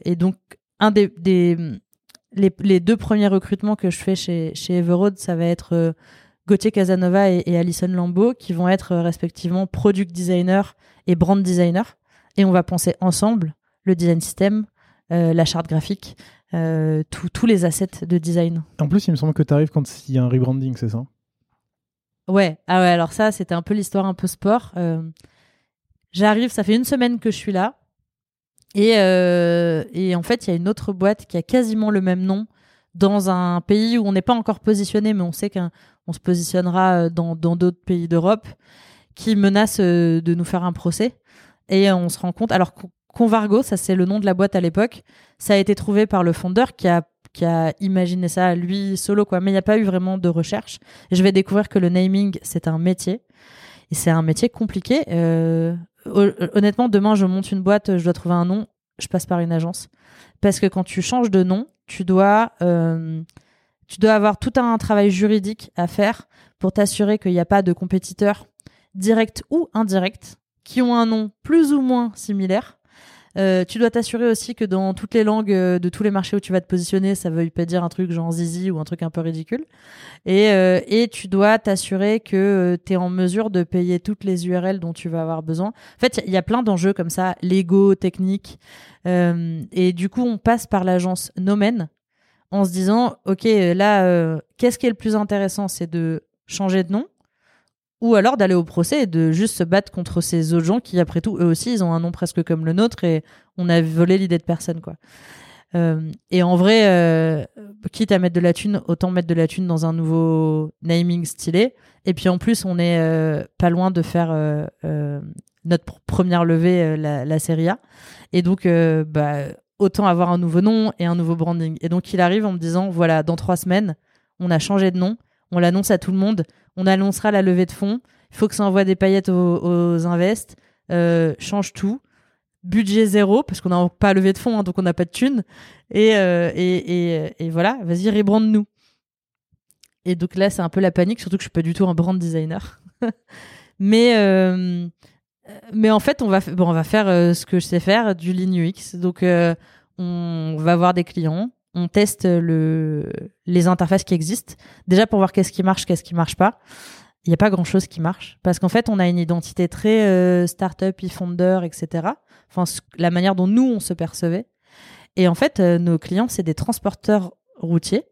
et donc, un des, les, deux premiers recrutements que je fais chez, chez Everroad, ça va être Gauthier Casanova et, Alison Lambeau, qui vont être euh, respectivement product designer et brand designer. Et on va penser ensemble le design system, euh, la charte graphique, euh, tous les assets de design. En plus, il me semble que tu arrives quand il y a un rebranding, c'est ça? Ouais, ah ouais, alors ça, c'était un peu l'histoire un peu sport. J'arrive, ça fait une semaine que je suis là. Et, et en fait, il y a une autre boîte qui a quasiment le même nom dans un pays où on n'est pas encore positionné, mais on sait qu'on se positionnera euh, dans d'autres pays d'Europe, qui menace euh, de nous faire un procès. Et on se rend compte, alors Convargo, ça c'est le nom de la boîte à l'époque, ça a été trouvé par le fondeur qui a imaginé ça lui solo quoi, mais il n'y a pas eu vraiment de recherche. Je vais découvrir que le naming c'est un métier et c'est un métier compliqué. Euh, honnêtement, demain, je monte une boîte, je dois trouver un nom, je passe par une agence. Parce que quand tu changes de nom, tu dois, euh, tu dois avoir tout un travail juridique à faire pour t'assurer qu'il n'y a pas de compétiteurs directs ou indirects qui ont un nom plus ou moins similaire. Euh, tu dois t'assurer aussi que dans toutes les langues euh, de tous les marchés où tu vas te positionner, ça veuille pas dire un truc genre zizi ou un truc un peu ridicule. Et, euh, et tu dois t'assurer que tu es en mesure de payer toutes les URL dont tu vas avoir besoin. En fait, il y, a plein d'enjeux comme ça, légaux, techniques. et du coup, on passe par l'agence Nomen en se disant, OK, là, qu'est-ce qui est le plus intéressant? C'est de changer de nom ou alors d'aller au procès et de juste se battre contre ces autres gens qui, après tout, eux aussi, ils ont un nom presque comme le nôtre et on a volé l'idée de personne, quoi. Euh, et en vrai, euh, quitte à mettre de la thune, autant mettre de la thune dans un nouveau naming stylé. Et puis en plus, on est euh, pas loin de faire notre première levée, la, la série A. Et donc, bah, autant avoir un nouveau nom et un nouveau branding. Et donc, il arrive en me disant, voilà, dans trois semaines, on a changé de nom, on l'annonce à tout le monde on annoncera la levée de fonds. Il faut que ça envoie des paillettes aux, aux invests. Euh, change tout. Budget zéro, parce qu'on n'a pas levé de fonds, hein, donc on n'a pas de thunes. Et, euh, et, et, voilà, vas-y, rebrande-nous. Et donc là, c'est un peu la panique, surtout que je suis pas du tout un brand designer. mais, euh, mais en fait, on va, bon, on va faire ce que je sais faire, du Lean UX. Donc, on va voir des clients, on teste le, les interfaces qui existent. Déjà pour voir qu'est-ce qui marche, qu'est-ce qui marche pas. Il n'y a pas grand-chose qui marche. Parce qu'en fait, on a une identité très euh, startup, e-founder, etc. Enfin, la manière dont nous, on se percevait. Et en fait, euh, nos clients, c'est des transporteurs routiers.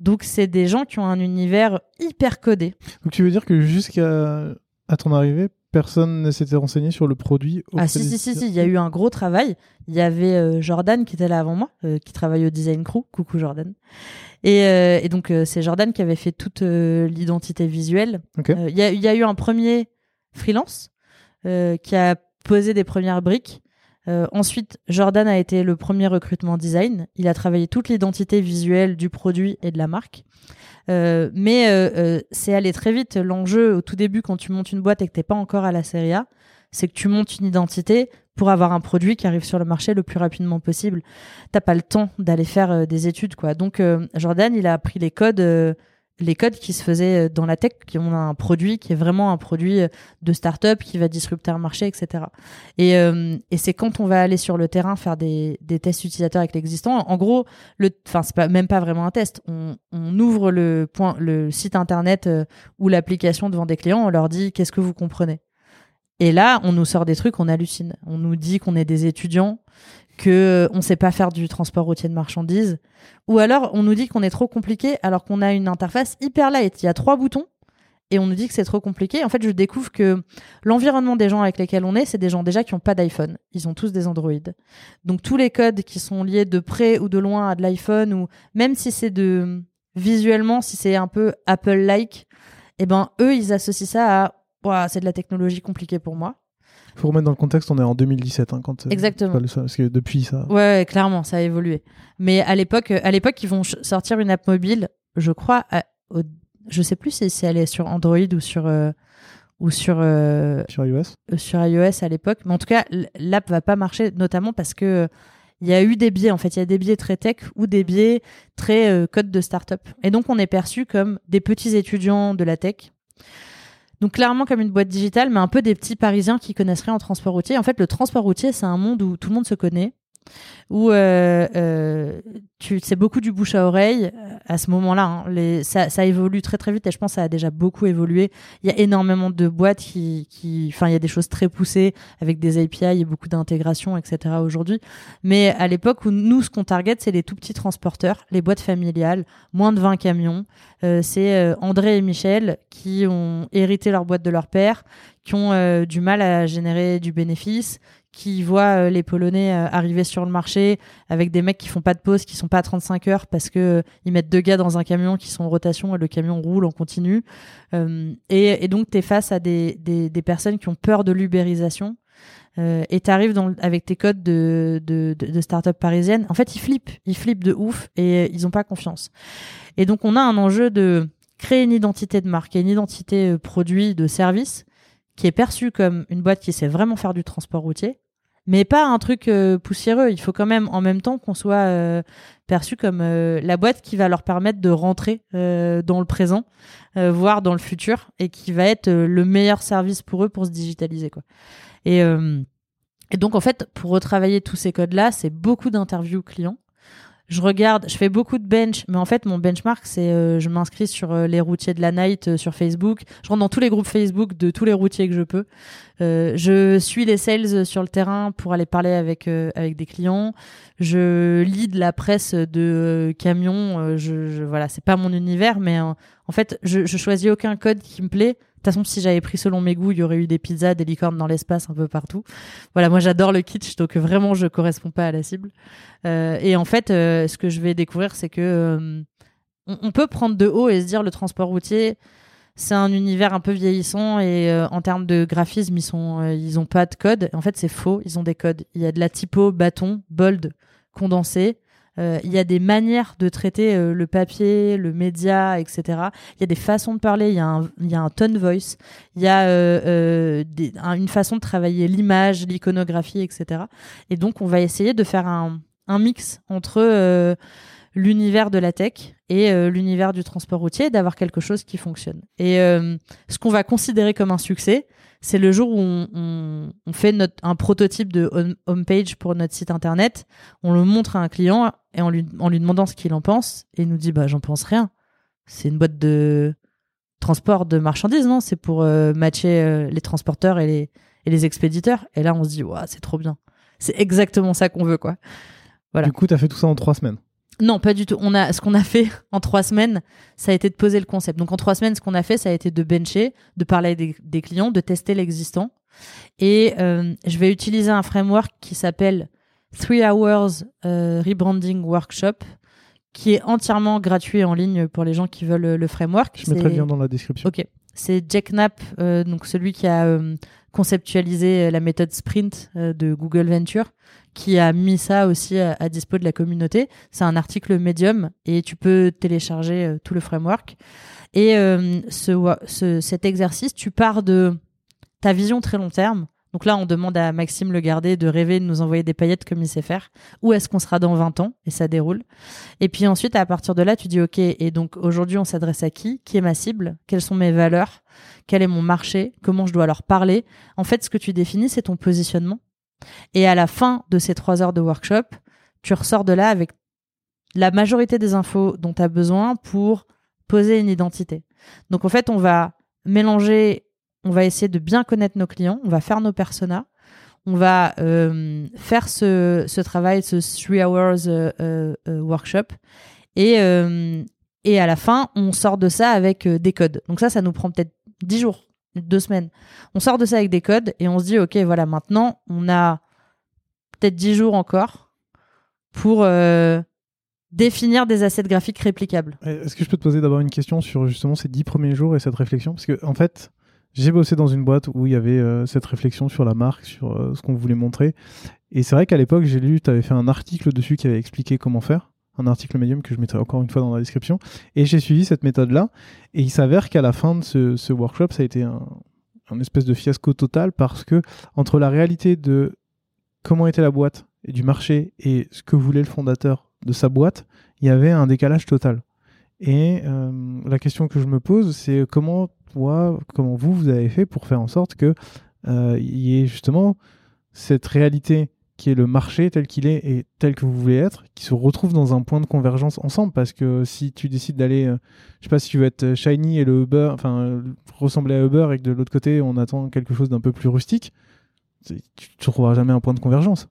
Donc, c'est des gens qui ont un univers hyper codé. Donc, tu veux dire que jusqu'à ton arrivée, personne ne s'était renseigné sur le produit Ah si, si, si, si, il y a eu un gros travail. Il y avait euh, Jordan qui était là avant moi, euh, qui travaille au Design Crew. Coucou Jordan. Et, euh, et donc c'est Jordan qui avait fait toute l'identité visuelle. Il y, a, eu un premier freelance qui a posé des premières briques. ensuite, Jordan a été le premier recrutement design. Il a travaillé toute l'identité visuelle du produit et de la marque. Euh, mais euh, euh, c'est aller très vite. L'enjeu au tout début, quand tu montes une boîte et que t'es pas encore à la série A, c'est que tu montes une identité pour avoir un produit qui arrive sur le marché le plus rapidement possible. T'as pas le temps d'aller faire des études, quoi. Donc Jordan, il a appris les codes les codes qui se faisaient euh, dans la tech, qui ont un produit qui est vraiment un produit euh, de start-up qui va disrupter un marché, etc. Et, euh, et c'est quand on va aller sur le terrain faire des, tests utilisateurs avec l'existant. En gros, le, enfin c'est pas même pas vraiment un test. On, on ouvre le point, le site internet ou l'application devant des clients, on leur dit qu'est-ce que vous comprenez? Et là, on nous sort des trucs, on hallucine. On nous dit qu'on est des étudiants, que on sait pas faire du transport routier de marchandises, ou alors on nous dit qu'on est trop compliqué alors qu'on a une interface hyper light. Il y a trois boutons et on nous dit que c'est trop compliqué. En fait, je découvre que l'environnement des gens avec lesquels on est, c'est des gens déjà qui n'ont pas d'iPhone. Ils ont tous des Android. Donc tous les codes qui sont liés de près ou de loin à de l'iPhone, ou même si c'est de visuellement, si c'est un peu Apple-like, eh ben eux, ils associent ça à c'est de la technologie compliquée pour moi faut remettre dans le contexte, on est en 2017 hein, quand euh, Exactement. parce que depuis ça. Ouais, clairement, ça a évolué. Mais à l'époque, à l'époque, ils vont sortir une app mobile, je crois. je sais plus si, elle est sur Android ou sur euh, ou sur euh, sur iOS. sur iOS à l'époque, mais en tout cas, l'app va pas marcher, notamment parce que il y a eu des biais en fait, il y a des biais très tech ou des biais très code de startup. Et donc on est perçu comme des petits étudiants de la tech donc clairement comme une boîte digitale, mais un peu des petits Parisiens qui connaisseraient en transport routier. En fait, le transport routier, c'est un monde où tout le monde se connaît où euh, euh, tu c'est beaucoup du bouche à oreille euh, à ce moment-là. Hein. Ça, évolue très très vite et je pense que ça a déjà beaucoup évolué. Il y a énormément de boîtes qui, enfin il y a des choses très poussées avec des API et beaucoup d'intégration, etc. Aujourd'hui. Mais à l'époque où nous ce qu'on target c'est les tout petits transporteurs, les boîtes familiales, moins de 20 camions. C'est André et Michel qui ont hérité leur boîte de leur père, qui ont du mal à générer du bénéfice, qui voient euh, les Polonais euh, arriver sur le marché avec des mecs qui font pas de pause, qui sont pas à 35 heures parce que euh, ils mettent deux gars dans un camion qui sont en rotation et le camion roule en continu. et, donc, tu es face à des, des, personnes qui ont peur de l'ubérisation. et tu arrives avec tes codes de, de, start-up parisienne. En fait, ils flippent. Ils flippent de ouf et ils ont pas confiance. Et donc, on a un enjeu de créer une identité de marque et une identité produit, de service qui est perçue comme une boîte qui sait vraiment faire du transport routier, mais pas un truc euh, poussiéreux. Il faut quand même en même temps qu'on soit euh, perçu comme euh, la boîte qui va leur permettre de rentrer dans le présent, voire dans le futur, et qui va être le meilleur service pour eux pour se digitaliser. Et donc en fait, pour retravailler tous ces codes-là, c'est beaucoup d'interviews clients je regarde, je fais beaucoup de bench, mais en fait mon benchmark c'est euh, je m'inscris sur euh, les routiers de la night euh, sur Facebook, je rentre dans tous les groupes Facebook de tous les routiers que je peux. je suis les sales sur le terrain pour aller parler avec avec des clients. Je lis de la presse de camions. je, je, voilà, c'est pas mon univers, mais en fait je, je choisis aucun code qui me plaît toute façon, si j'avais pris selon mes goûts, il y aurait eu des pizzas, des licornes dans l'espace un peu partout. Voilà, moi j'adore le kitsch, donc vraiment je correspond pas à la cible. Euh, et en fait, euh, ce que je vais découvrir, c'est que euh, on, peut prendre de haut et se dire le transport routier, c'est un univers un peu vieillissant et en termes de graphisme, ils sont, pas de code. En fait, c'est faux, ils ont des codes. Il y a de la typo, bâton, bold, condensé. Euh, il y a des manières de traiter euh, le papier, le média, etc. Il y a des façons de parler, il y a un, il y a un tone voice, il y a euh, une façon de travailler l'image, l'iconographie, etc. Et donc, on va essayer de faire un, un mix entre l'univers de la tech et l'univers du transport routier, d'avoir quelque chose qui fonctionne. Et ce qu'on va considérer comme un succès, c'est le jour où on, fait notre, un prototype de homepage pour notre site internet, on le montre à un client et en lui, demandant ce qu'il en pense, il nous dit bah j'en pense rien. C'est une boîte de transport de marchandises, non? C'est pour euh, matcher euh, les transporteurs et les, et les expéditeurs. Et là on se dit ouais, c'est trop bien. C'est exactement ça qu'on veut quoi. Du coup, tu as fait tout ça en trois semaines. Non, pas du tout. On a, ce qu'on a fait en trois semaines, ça a été de poser le concept. Donc en trois semaines, ce qu'on a fait, ça a été de bencher, de parler des, des clients, de tester l'existant. Et euh, je vais utiliser un framework qui s'appelle Three Hours euh, Rebranding Workshop, qui est entièrement gratuit en ligne pour les gens qui veulent le framework. Je mettrai le lien dans la description. Ok. C'est Jack Knapp, euh, donc celui qui a conceptualisé la méthode Sprint de Google Venture, qui a mis ça aussi à, à dispo de la communauté. C'est un article Medium et tu peux télécharger tout le framework. Et ce, ce, cet exercice, tu pars de ta vision très long terme donc là, on demande à Maxime Le Gardé de rêver de nous envoyer des paillettes comme il sait faire. Où est-ce qu'on sera dans 20 ans? Et ça déroule. Et puis ensuite, à partir de là, tu dis OK. Et donc aujourd'hui, on s'adresse à qui? Qui est ma cible? Quelles sont mes valeurs? Quel est mon marché? Comment je dois leur parler? En fait, ce que tu définis, c'est ton positionnement. Et à la fin de ces trois heures de workshop, tu ressors de là avec la majorité des infos dont tu as besoin pour poser une identité. Donc en fait, on va mélanger on va essayer de bien connaître nos clients, on va faire nos personas, on va euh, faire ce, travail, ce 3 hours euh, euh, workshop, et, et à la fin, on sort de ça avec des codes. Donc ça, ça nous prend peut-être 10 jours, deux semaines. On sort de ça avec des codes et on se dit, OK, voilà, maintenant, on a peut-être 10 jours encore pour définir des assets graphiques réplicables. Est-ce que je peux te poser d'abord une question sur justement ces 10 premiers jours et cette réflexion? Parce que, en fait, j'ai bossé dans une boîte où il y avait euh, cette réflexion sur la marque, sur euh, ce qu'on voulait montrer. Et c'est vrai qu'à l'époque, j'ai lu, tu avais fait un article dessus qui avait expliqué comment faire. Un article médium que je mettrai encore une fois dans la description. Et j'ai suivi cette méthode-là. Et il s'avère qu'à la fin de ce, workshop, ça a été un, espèce de fiasco total parce que entre la réalité de comment était la boîte et du marché et ce que voulait le fondateur de sa boîte, il y avait un décalage total. Et euh, la question que je me pose, c'est comment comment vous, vous avez fait pour faire en sorte que euh, il y ait justement cette réalité qui est le marché tel qu'il est et tel que vous voulez être, qui se retrouve dans un point de convergence ensemble. Parce que si tu décides d'aller, euh, je sais pas si tu veux être shiny et le Uber, enfin ressembler à Uber et que de l'autre côté on attend quelque chose d'un peu plus rustique, tu ne trouveras jamais un point de convergence.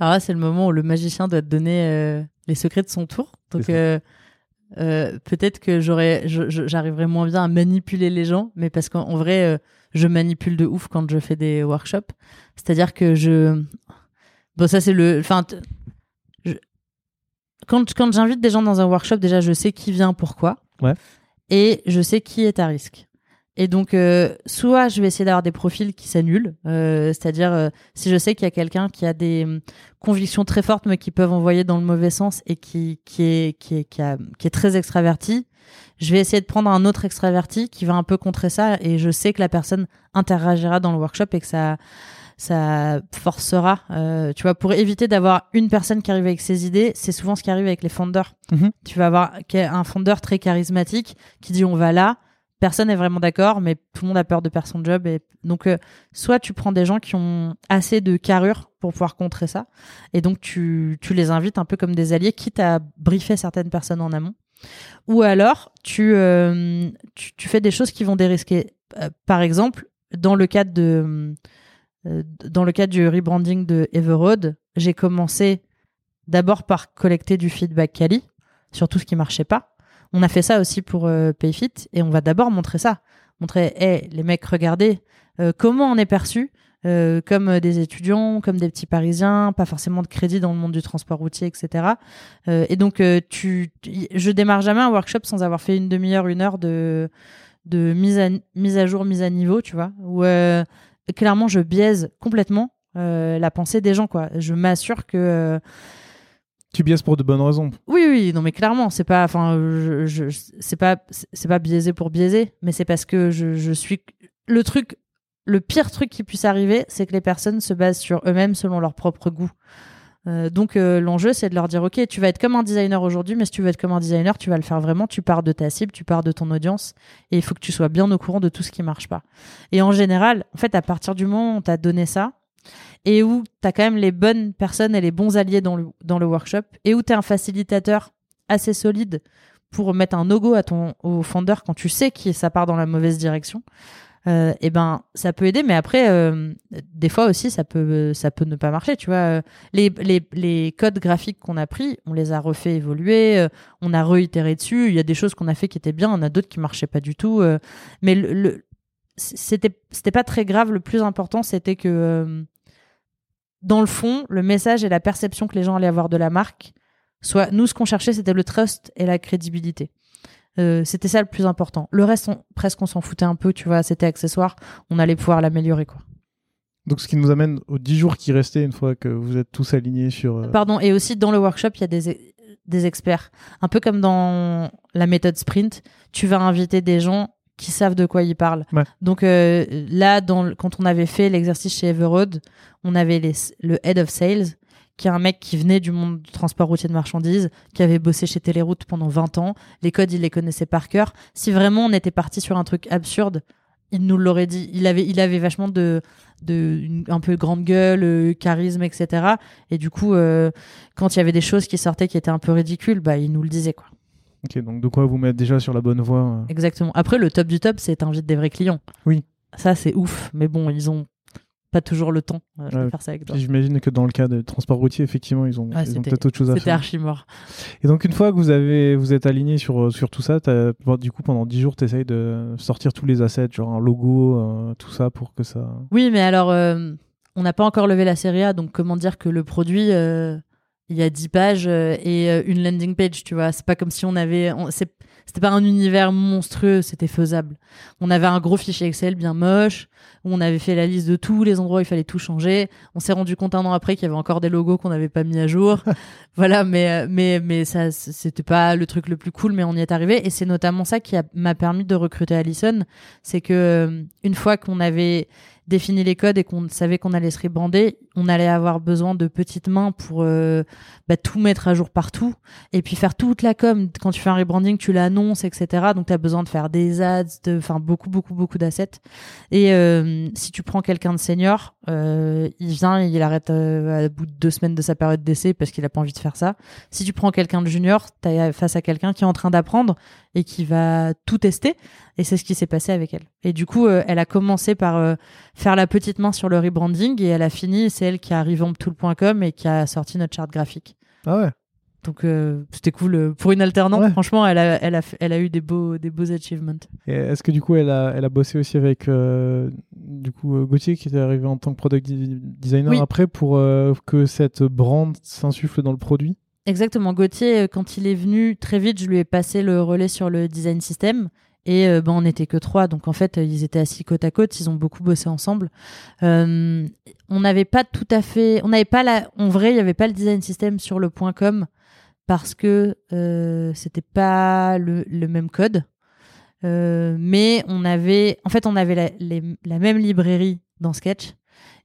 Alors là, c'est le moment où le magicien doit te donner euh, les secrets de son tour. Donc, euh, peut-être que j'aurais, j'arriverais moins bien à manipuler les gens, mais parce qu'en vrai, euh, je manipule de ouf quand je fais des workshops. C'est-à-dire que je, bon, ça c'est le, enfin, quand quand j'invite des gens dans un workshop, déjà je sais qui vient, pourquoi, ouais. et je sais qui est à risque. Et donc, euh, soit je vais essayer d'avoir des profils qui s'annulent, euh, c'est-à-dire euh, si je sais qu'il y a quelqu'un qui a des hum, convictions très fortes mais qui peuvent envoyer dans le mauvais sens et qui qui est qui est qui, a, qui est très extraverti, je vais essayer de prendre un autre extraverti qui va un peu contrer ça et je sais que la personne interagira dans le workshop et que ça ça forcera, euh, tu vois, pour éviter d'avoir une personne qui arrive avec ses idées, c'est souvent ce qui arrive avec les fondeurs. Mhm. Tu vas avoir un fondeur très charismatique qui dit on va là, personne n'est vraiment d'accord, mais tout le monde a peur de perdre son job. Et donc, euh, soit tu prends des gens qui ont assez de carrure pour pouvoir contrer ça, et donc tu, tu les invites un peu comme des alliés, quitte à briefer certaines personnes en amont. Ou alors, tu, euh, tu, tu, fais des choses qui vont dérisquer. Euh, par exemple, dans le cadre de dans le cadre du rebranding de Everroad, j'ai commencé d'abord par collecter du feedback quali sur tout ce qui marchait pas on a fait ça aussi pour euh, Payfit et on va d'abord montrer ça. Montrer, hé, les mecs, regardez euh, comment on est perçu euh, comme des étudiants, comme des petits Parisiens, pas forcément de crédit dans le monde du transport routier, etc. et donc, tu, je démarre jamais un workshop sans avoir fait une demi-heure, une heure de, de mise, à, mise à jour, mise à niveau, tu vois, clairement je biaise complètement la pensée des gens, quoi. Je m'assure que tu biaises pour de bonnes raisons. Oui, oui, non, mais clairement, c'est pas, enfin, je, c'est pas, c'est pas biaisé pour biaiser, mais c'est parce que je, je, suis le truc, le pire truc qui puisse arriver, c'est que les personnes se basent sur eux-mêmes selon leur propre goût. Euh, donc euh, l'enjeu, c'est de leur dire, ok, tu vas être comme un designer aujourd'hui, mais si tu veux être comme un designer, tu vas le faire vraiment. Tu pars de ta cible, tu pars de ton audience, et il faut que tu sois bien au courant de tout ce qui marche pas. Et en général, en fait, à partir du moment où on t'a donné ça, et où tu as quand même les bonnes personnes et les bons alliés dans le, dans le workshop et où tu es un facilitateur assez solide pour mettre un no-go à ton au founder quand tu sais que ça part dans la mauvaise direction. Euh, et ben ça peut aider mais après euh, des fois aussi ça peut ça peut ne pas marcher tu vois. Les, les, les codes graphiques qu'on a pris on les a refait évoluer euh, on a réitéré dessus. Il y a des choses qu'on a fait qui étaient bien on a d'autres qui marchaient pas du tout euh, mais le, le c'était c'était pas très grave. Le plus important c'était que euh, dans le fond, le message et la perception que les gens allaient avoir de la marque, soit nous, ce qu'on cherchait, c'était le trust et la crédibilité. Euh, c'était ça le plus important. Le reste, presque, on s'en foutait un peu, tu vois, c'était accessoire. On allait pouvoir l'améliorer, quoi. Donc, ce qui nous amène aux 10 jours qui restaient une fois que vous êtes tous alignés sur. Euh, Pardon, et aussi dans le workshop, il y a des, des experts. Un peu comme dans la méthode sprint, tu vas inviter des gens qui savent de quoi ils parlent. Donc euh, là, dans, quand on avait fait l'exercice chez Everroad, on avait les, le head of sales, qui est un mec qui venait du monde du transport routier de marchandises, qui avait bossé chez Téléroute pendant 20 ans. Les codes, il les connaissait par cœur. Si vraiment on était parti sur un truc absurde, il nous l'aurait dit. Il avait, il avait vachement de, de un peu grande gueule, euh, charisme, etc. Et du coup, euh, quand il y avait des choses qui sortaient qui étaient un peu ridicules, bah, il nous le disait, quoi. Ok, donc de quoi vous mettre déjà sur la bonne voie. Euh? Exactement. Après, le top du top, c'est t'invites des vrais clients. Oui. Ça, c'est ouf. Mais bon, ils ont pas toujours le temps euh, de faire ça avec toi. J'imagine que dans le cas de transport routier, effectivement, ils ont, peut-être autre chose à faire. C'était archi mort. Et donc, une fois que vous, avez, vous êtes aligné sur, euh, sur tout ça, du coup, pendant 10 jours, tu essayes de sortir tous les assets, genre un logo, tout ça, pour que ça. Oui, mais alors, on n'a pas encore levé la série A, donc comment dire que le produit il y a 10 pages euh, et euh, une landing page, tu vois. C'est pas comme si on avait. C'était pas un univers monstrueux, c'était faisable. On avait un gros fichier Excel bien moche, où on avait fait la liste de tous les endroits où il fallait tout changer. On s'est rendu compte un an après qu'il y avait encore des logos qu'on n'avait pas mis à jour. voilà, mais, euh, mais, mais ça, c'était pas le truc le plus cool, mais on y est arrivé. Et c'est notamment ça qui m'a permis de recruter Allison. C'est que, une fois qu'on avait défini les codes et qu'on savait qu'on allait se rebrander, on allait avoir besoin de petites mains pour euh, bah, tout mettre à jour partout et puis faire toute la com. Quand tu fais un rebranding, tu l'annonces, etc. Donc tu as besoin de faire des ads, de, enfin beaucoup, beaucoup, beaucoup d'assets. Et euh, si tu prends quelqu'un de senior, euh, il vient, il arrête à bout de deux semaines de sa période d'essai parce qu'il a pas envie de faire ça. Si tu prends quelqu'un de junior, tu es face à quelqu'un qui est en train d'apprendre et qui va tout tester. Et c'est ce qui s'est passé avec elle. Et du coup, elle a commencé par faire la petite main sur le rebranding et elle a fini, c'est elle qui a revamptool.com et qui a sorti notre charte graphique. Ah ouais. Donc euh, c'était cool euh, pour une alternante. Franchement, elle a, elle a, elle a eu des beaux, des beaux achievements. Est-ce que du coup, elle a, elle a bossé aussi avec euh, du coup Gauthier qui est arrivé en tant que product designer après pour que cette brand s'insuffle dans le produit? Exactement. Gauthier, quand il est venu très vite, je lui ai passé le relais sur le design system et euh, ben, on n'était que trois, donc en fait, ils étaient assis côte à côte, ils ont beaucoup bossé ensemble. Euh, on n'avait pas tout à fait, on n'avait pas la, en vrai, il n'y avait pas le design system sur le point com, parce que euh, c'était pas le, même code. Euh, mais on avait, en fait, on avait la même librairie dans Sketch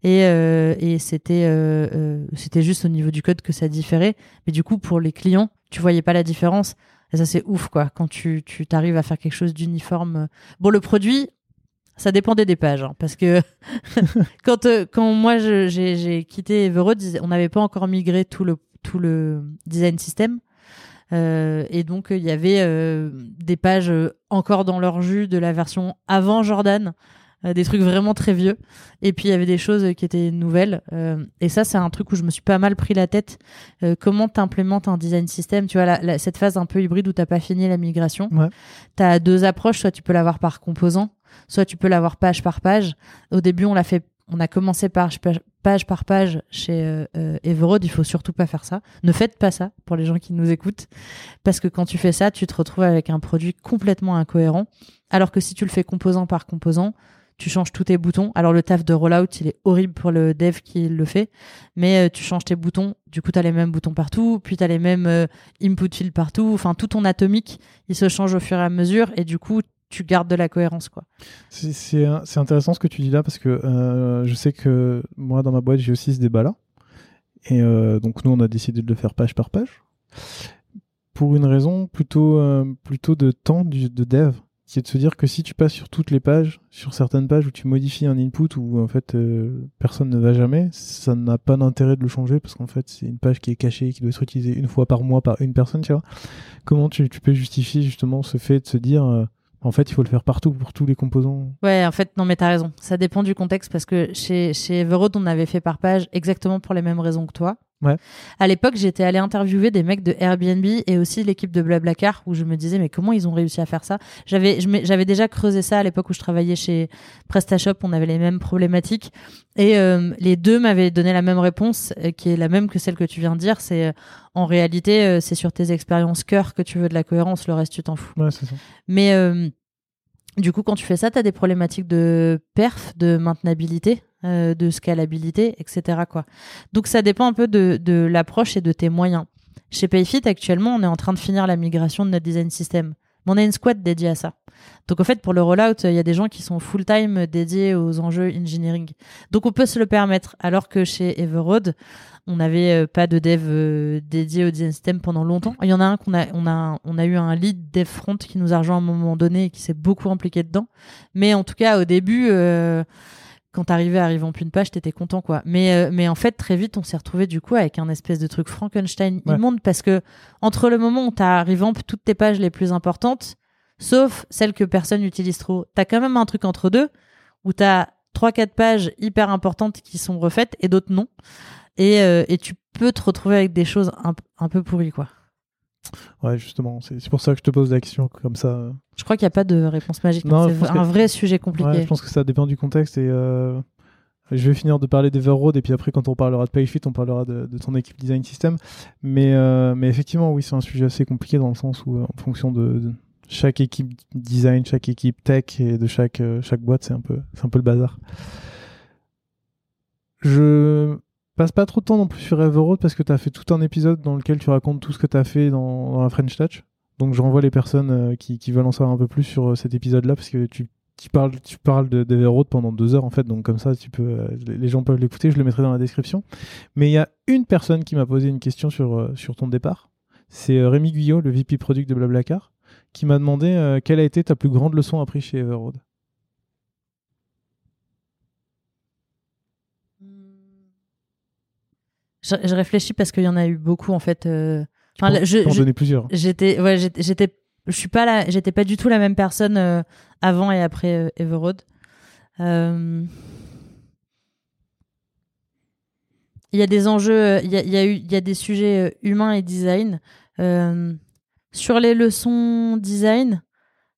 et, euh, et c'était euh, euh, c'était juste au niveau du code que ça différait. Mais du coup, pour les clients, tu voyais pas la différence. Et ça, c'est ouf, quoi, quand tu t'arrives à faire quelque chose d'uniforme. Bon, le produit, ça dépendait des pages, hein, parce que quand quand moi j'ai quitté Everode, on n'avait pas encore migré tout le tout le design system. Et donc il y avait des pages encore dans leur jus de la version avant Jordan, des trucs vraiment très vieux. Et puis il y avait des choses qui étaient nouvelles. Euh, et ça, c'est un truc où je me suis pas mal pris la tête. Euh, comment t'implémentes un design system Tu vois, la, cette phase un peu hybride où t'as pas fini la migration. Ouais. T'as deux approches. Soit tu peux l'avoir par composant, soit tu peux l'avoir page par page. Au début, on l'a fait on a commencé par page par page chez euh, Everode. Il faut surtout pas faire ça. Ne faites pas ça pour les gens qui nous écoutent, parce que quand tu fais ça, tu te retrouves avec un produit complètement incohérent. Alors que si tu le fais composant par composant, tu changes tous tes boutons. Alors le taf de rollout, il est horrible pour le dev qui le fait, mais euh, tu changes tes boutons, du coup tu as les mêmes boutons partout, puis tu as les mêmes euh, input fields partout, enfin tout ton atomique, il se change au fur et à mesure et du coup tu gardes de la cohérence quoi. C'est intéressant ce que tu dis là parce que euh, je sais que moi dans ma boîte j'ai aussi ce débat là et donc nous on a décidé de le faire page par page. Pour une raison plutôt plutôt de temps de dev c'est de se dire que si tu passes sur toutes les pages, sur certaines pages où tu modifies un input où en fait euh, personne ne va jamais, ça n'a pas d'intérêt de le changer parce qu'en fait c'est une page qui est cachée, qui doit être utilisée une fois par mois par une personne, tu vois. Comment tu, peux justifier justement ce fait de se dire euh, en fait il faut le faire partout pour tous les composants? Ouais, en fait non mais t'as raison, ça dépend du contexte parce que chez, chez Everode on avait fait par page exactement pour les mêmes raisons que toi. Ouais. À l'époque, j'étais allé interviewer des mecs de Airbnb et aussi l'équipe de Blablacar où je me disais mais comment ils ont réussi à faire ça? J'avais j'avais déjà creusé ça à l'époque où je travaillais chez PrestaShop, on avait les mêmes problématiques et euh, les deux m'avaient donné la même réponse euh, qui est la même que celle que tu viens de dire, c'est euh, en réalité c'est sur tes expériences cœur que tu veux de la cohérence, le reste tu t'en fous. Ouais, c'est ça. Mais du coup, quand tu fais ça, tu as des problématiques de perf, de maintenabilité, euh, de scalabilité, etc. Donc ça dépend un peu de, l'approche et de tes moyens. Chez Payfit, actuellement, on est en train de finir la migration de notre design system. on a une squad dédiée à ça. Donc en fait, pour le rollout, il y a des gens qui sont full-time dédiés aux enjeux engineering. Donc on peut se le permettre, alors que chez Everode, on n'avait euh, pas de dev euh, dédié au design system pendant longtemps. Il y en a un qu'on a, on a, eu un lead dev front qui nous a rejoint à un moment donné et qui s'est beaucoup impliqué dedans. Mais en tout cas, au début, quand t'arrivais à en une page, t'étais content, quoi. Mais, mais en fait, très vite, on s'est retrouvé du coup avec un espèce de truc Frankenstein immonde parce que entre le moment où t'as revamp toutes tes pages les plus importantes, sauf celles que personne n'utilise trop, t'as quand même un truc entre deux où t'as trois quatre pages hyper importantes qui sont refaites et d'autres non et, euh, et tu peux te retrouver avec des choses un, un peu pourries, quoi. Ouais, justement, c'est pour ça que je te pose la question comme ça. Je crois qu'il n'y a pas de réponse magique. C'est un vrai sujet compliqué. Ouais, je pense que ça dépend du contexte et euh, je vais finir de parler d'Everroad et puis après quand on parlera de Payfit, on parlera de, de ton équipe design system. Mais, euh, mais effectivement, oui, c'est un sujet assez compliqué dans le sens où en fonction de, chaque équipe design, chaque équipe tech et de chaque, chaque boîte, c'est un, peu, un peu le bazar. Je passe pas trop de temps non plus sur Everroad parce que tu as fait tout un épisode dans lequel tu racontes tout ce que tu as fait dans, la French Touch. Donc je renvoie les personnes euh, qui, veulent en savoir un peu plus sur euh, cet épisode-là parce que tu, parles, tu parles pendant deux heures en fait. Donc comme ça, tu peux, euh, les gens peuvent l'écouter. Je le mettrai dans la description. Mais il y a une personne qui m'a posé une question sur, ton départ. C'est Rémi Guyot, le VP Product de Blablacar, qui m'a demandé quelle a été ta plus grande leçon apprise chez Everroad. Je, réfléchis parce qu'il y en a eu beaucoup en fait. Euh... Enfin, je, je, plusieurs. J'étais, ouais, j'étais, je suis pas là, j'étais pas du tout la même personne euh, avant et après euh, Everroad. Euh... Il y a des enjeux, il y a, il y a eu, il y a des sujets humains et design. sur les leçons design,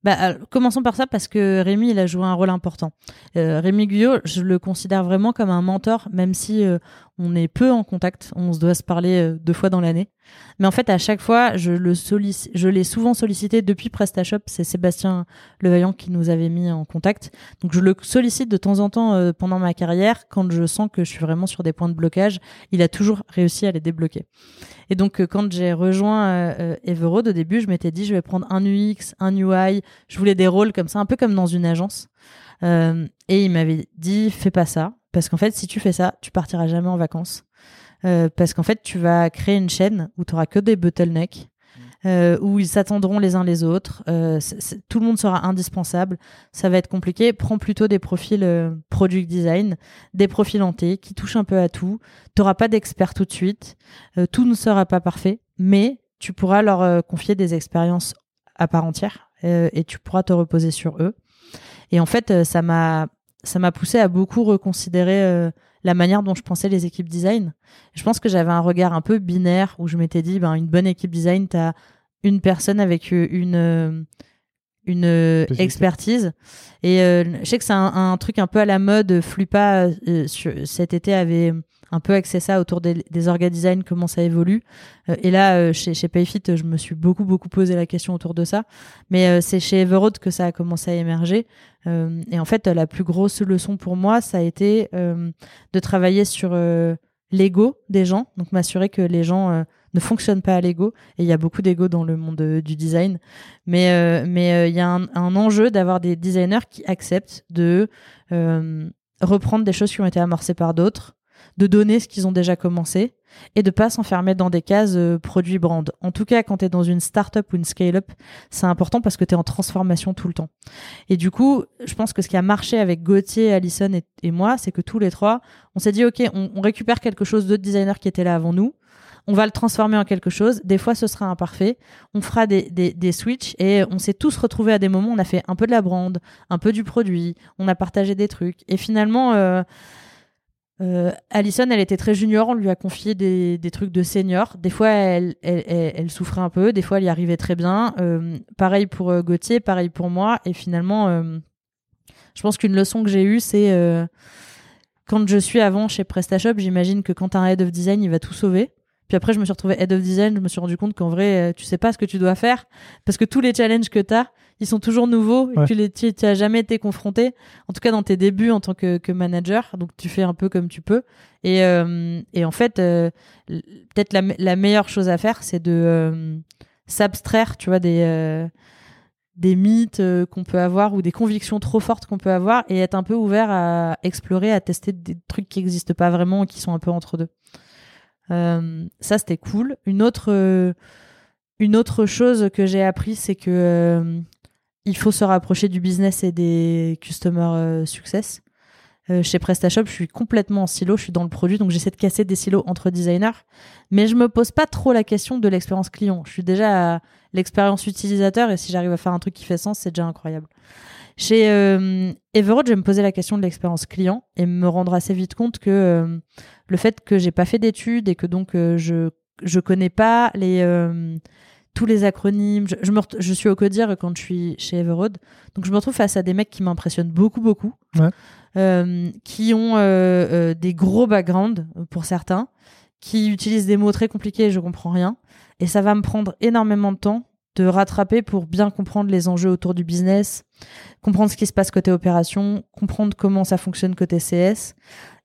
bah, commençons par ça parce que Rémi, il a joué un rôle important. Euh, Rémi Guyot, je le considère vraiment comme un mentor, même si On est peu en contact. On se doit se parler euh, deux fois dans l'année. Mais en fait, à chaque fois, je le je l'ai souvent sollicité depuis PrestaShop. C'est Sébastien Levaillant qui nous avait mis en contact. Donc, je le sollicite de temps en temps euh, pendant ma carrière quand je sens que je suis vraiment sur des points de blocage. Il a toujours réussi à les débloquer. Et donc, euh, quand j'ai rejoint Everode, au début, je m'étais dit, je vais prendre un UX, un UI. Je voulais des rôles comme ça, un peu comme dans une agence. Et il m'avait dit, fais pas ça. Parce qu'en fait, si tu fais ça, tu partiras jamais en vacances. Euh, parce qu'en fait, tu vas créer une chaîne où tu auras que des bottlenecks, euh, où ils s'attendront les uns les autres. Euh, tout le monde sera indispensable. Ça va être compliqué. Prends plutôt des profils euh, product design, des profils hantés qui touchent un peu à tout. Tu n'auras pas d'experts tout de suite. Euh, tout ne sera pas parfait, mais tu pourras leur confier des expériences à part entière euh, et tu pourras te reposer sur eux. Et en fait, ça m'a ça m'a poussé à beaucoup reconsidérer euh, la manière dont je pensais les équipes design. Je pense que j'avais un regard un peu binaire où je m'étais dit, ben, une bonne équipe design, tu as une personne avec euh, une, euh, une expertise. Et euh, je sais que c'est un, un truc un peu à la mode. Flupa, euh, sur- cet été, avait un peu axé ça autour des, des orga design, comment ça évolue. Euh, et là, euh, chez, chez Payfit, je me suis beaucoup, beaucoup posé la question autour de ça. Mais euh, c'est chez Everode que ça a commencé à émerger. Euh, et en fait, la plus grosse leçon pour moi, ça a été euh, de travailler sur euh, l'ego des gens, donc m'assurer que les gens ne fonctionnent pas à l'ego. Et il y a beaucoup d'ego dans le monde du design, mais mais il y a un, un enjeu d'avoir des designers qui acceptent de reprendre des choses qui ont été amorcées par d'autres, de donner ce qu'ils ont déjà commencé et de pas s'enfermer dans des cases euh, produits brand. En tout cas, quand tu es dans une startup ou une scale-up, c'est important parce que tu es en transformation tout le temps. Et du coup, je pense que ce qui a marché avec Gauthier, Allison et, moi, c'est que tous les trois, on s'est dit, OK, on, récupère quelque chose d'autres designers qui étaient là avant nous. On va le transformer en quelque chose. Des fois, ce sera imparfait. On fera des, des, switches et on s'est tous retrouvés à des moments. On a fait un peu de la brand, un peu du produit. On a partagé des trucs. Et finalement, euh, euh, Alison, elle était très junior. On lui a confié des, des trucs de senior. Des fois, elle, elle, souffrait un peu. Des fois, elle y arrivait très bien. Euh, pareil pour euh, Gauthier, pareil pour moi. Et finalement, euh, je pense qu'une leçon que j'ai eue, c'est quand je suis avant chez PrestaShop, j'imagine que quand t'as un head of design, il va tout sauver. Puis après, je me suis retrouvée head of design. Je me suis rendu compte qu'en vrai, tu sais pas ce que tu dois faire parce que tous les challenges que t'as, ils sont toujours nouveaux Ouais. tu les, tu tu as jamais été confronté. En tout cas, dans tes débuts en tant que, que manager. Donc, tu fais un peu comme tu peux. Et, euh, et en fait, euh, peut-être la, la meilleure chose à faire, c'est de euh, s'abstraire, tu vois, des, euh, des mythes euh, qu'on peut avoir ou des convictions trop fortes qu'on peut avoir et être un peu ouvert à explorer, à tester des trucs qui n'existent pas vraiment qui sont un peu entre deux. Euh, ça, c'était cool. Une autre, euh, une autre chose que j'ai appris, c'est que euh, il faut se rapprocher du business et des customer euh, success. Euh, chez PrestaShop, je suis complètement en silo, je suis dans le produit, donc j'essaie de casser des silos entre designers. Mais je me pose pas trop la question de l'expérience client. Je suis déjà l'expérience utilisateur et si j'arrive à faire un truc qui fait sens, c'est déjà incroyable. Chez euh, je vais me poser la question de l'expérience client et me rendre assez vite compte que euh, le fait que j'ai pas fait d'études et que donc je je connais pas les tous les acronymes. Je, je, me je suis au codir quand je suis chez Everode, donc je me retrouve face à des mecs qui m'impressionnent beaucoup beaucoup, Ouais. euh, qui ont euh, euh, des gros backgrounds pour certains, qui utilisent des mots très compliqués et je comprends rien, et ça va me prendre énormément de temps de rattraper pour bien comprendre les enjeux autour du business, comprendre ce qui se passe côté opération, comprendre comment ça fonctionne côté CS.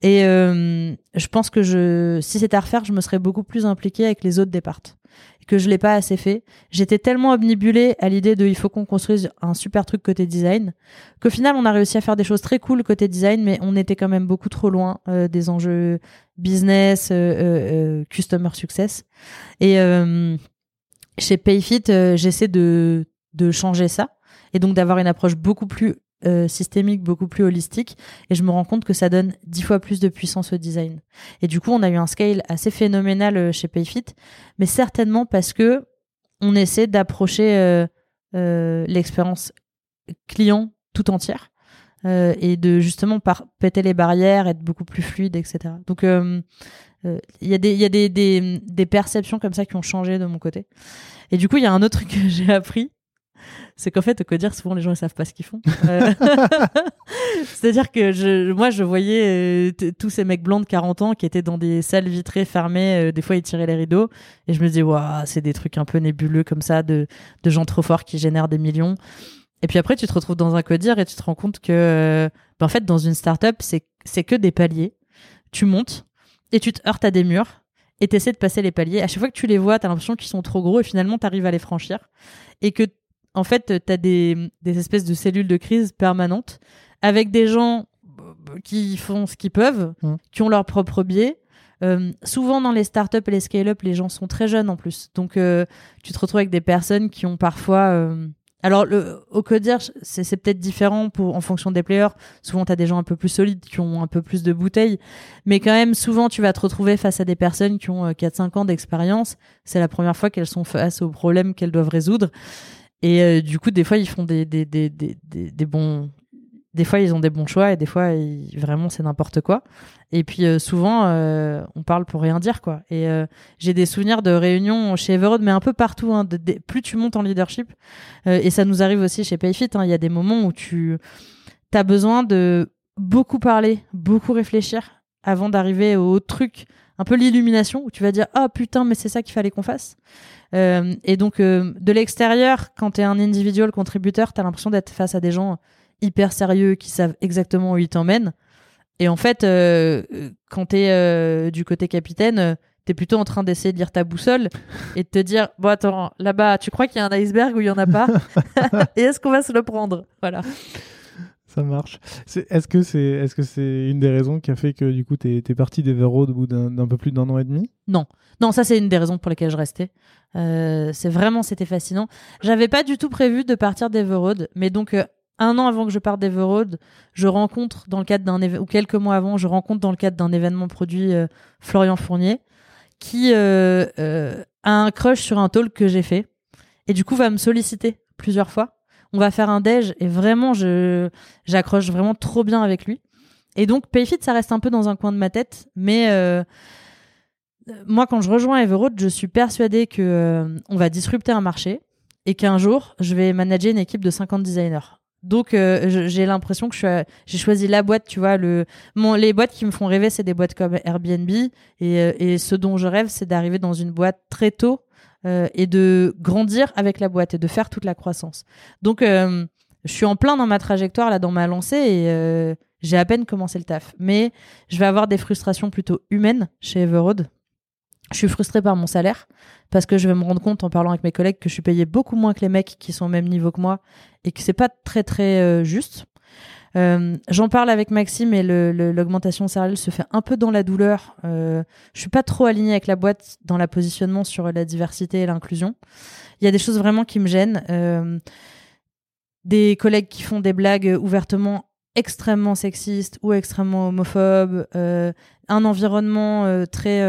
Et euh, je pense que je, si c'était à refaire, je me serais beaucoup plus impliquée avec les autres départs. Que je l'ai pas assez fait. J'étais tellement obnubilée à l'idée de il faut qu'on construise un super truc côté design qu'au final on a réussi à faire des choses très cool côté design, mais on était quand même beaucoup trop loin euh, des enjeux business, euh, euh, customer success. Et chez Payfit, j'essaie de, de changer ça et donc d'avoir une approche beaucoup plus euh, systémique, beaucoup plus holistique. Et je me rends compte que ça donne dix fois plus de puissance au design. Et du coup, on a eu un scale assez phénoménal euh, chez Payfit, mais certainement parce que on essaie d'approcher euh, l'expérience client tout entière et de justement par péter les barrières, être beaucoup plus fluide, etc. Donc il y a, des, y a des, des, des perceptions comme ça qui ont changé de mon côté. Et du coup, il y a un autre truc que j'ai appris, c'est qu'en fait, au Codir, souvent les gens ils savent pas ce qu'ils font. Euh, C'est-à-dire que je, moi, je voyais euh, tous ces mecs blancs de 40 ans qui étaient dans des salles vitrées fermées. euh, des fois, ils tiraient les rideaux. Et je me disais, waouh, c'est des trucs un peu nébuleux comme ça, de, de gens trop forts qui génèrent des millions. Et puis après, tu te retrouves dans un codir et tu te rends compte que, ben, en fait, dans une startup, c'est que des paliers. Tu montes et tu te heurtes à des murs et tu essaies de passer les paliers. À chaque fois que tu les vois, tu as l'impression qu'ils sont trop gros et finalement, tu arrives à les franchir. Et que, en fait, tu as des, des espèces de cellules de crise permanentes avec des gens euh, qui font ce qu'ils peuvent, Mm. qui ont leur propre biais. Euh, souvent dans les startups et les scale-up, les gens sont très jeunes en plus. Donc euh, tu te retrouves avec des personnes qui ont parfois... euh, Alors le, au codir, c'est c'est peut-être différent pour, en fonction des players. Souvent tu as des gens un peu plus solides qui ont un peu plus de bouteilles. Mais quand même, souvent tu vas te retrouver face à des personnes qui ont euh, 4-5 ans d'expérience. C'est la première fois qu'elles sont face aux problèmes qu'elles doivent résoudre. Et euh, du coup, des fois, ils font des, des, des, des, bons... Des fois, ils ont des bons choix et des fois, vraiment, c'est n'importe quoi. Et puis, euh, souvent, euh, on parle pour rien dire, quoi. Et j'ai des souvenirs de réunions chez Everode, mais un peu partout. Hein, plus tu montes en leadership, et ça nous arrive aussi chez Payfit, hein, il y a des moments où tu as besoin de beaucoup parler, beaucoup réfléchir avant d'arriver au truc, un peu l'illumination, où tu vas dire « Ah putain, mais c'est ça qu'il fallait qu'on fasse ». Euh, et donc, euh, de l'extérieur, quand tu es un individual contributeur, tu as l'impression d'être face à des gens hyper sérieux qui savent exactement où ils t'emmènent. Et en fait, euh, euh, quand tu es du côté capitaine, euh, t'es plutôt en train d'essayer de lire ta boussole et de te dire bon attends là-bas tu crois qu'il y a un iceberg ou il y en a pas? Et est-ce qu'on va se le prendre? Voilà Ça marche. Est-ce que c'est est -ce c'est une des raisons qui a fait que du coup t'es es parti d'Everroad au bout d'un peu plus d'un an et demi? Non. Ça c'est une des raisons pour lesquelles je restais. Euh, c'est vraiment c'était fascinant. J'avais pas du tout prévu de partir d'Everroad mais donc euh, un an avant que je parte d'Everroad je rencontre dans le cadre d'un ou quelques mois avant je rencontre dans le cadre d'un événement produit euh, Florian Fournier qui a un crush sur un talk que j'ai fait. Et du coup va me solliciter plusieurs fois. On va faire un déj et vraiment je j'accroche vraiment trop bien avec lui. Et donc Payfit ça reste un peu dans un coin de ma tête, mais euh, moi quand je rejoins Everroad, je suis persuadée que euh, on va disrupter un marché et qu'un jour je vais manager une équipe de 50 designers. Donc euh, j'ai l'impression que j'ai choisi la boîte, tu vois, le mon, les boîtes qui me font rêver, c'est des boîtes comme Airbnb et, euh, et ce dont je rêve, c'est d'arriver dans une boîte très tôt euh, et de grandir avec la boîte et de faire toute la croissance. Donc euh, je suis en plein dans ma trajectoire là, dans ma lancée et euh, j'ai à peine commencé le taf. Mais je vais avoir des frustrations plutôt humaines chez Everroad. Je suis frustrée par mon salaire parce que je vais me rendre compte en parlant avec mes collègues que je suis payée beaucoup moins que les mecs qui sont au même niveau que moi et que c'est pas très très euh, juste. Euh, J'en parle avec Maxime et l'augmentation salariale se fait un peu dans la douleur. Euh, je suis pas trop alignée avec la boîte dans la positionnement sur la diversité et l'inclusion. Il y a des choses vraiment qui me gênent. Euh, des collègues qui font des blagues ouvertement extrêmement sexistes ou extrêmement homophobes. Euh, un environnement très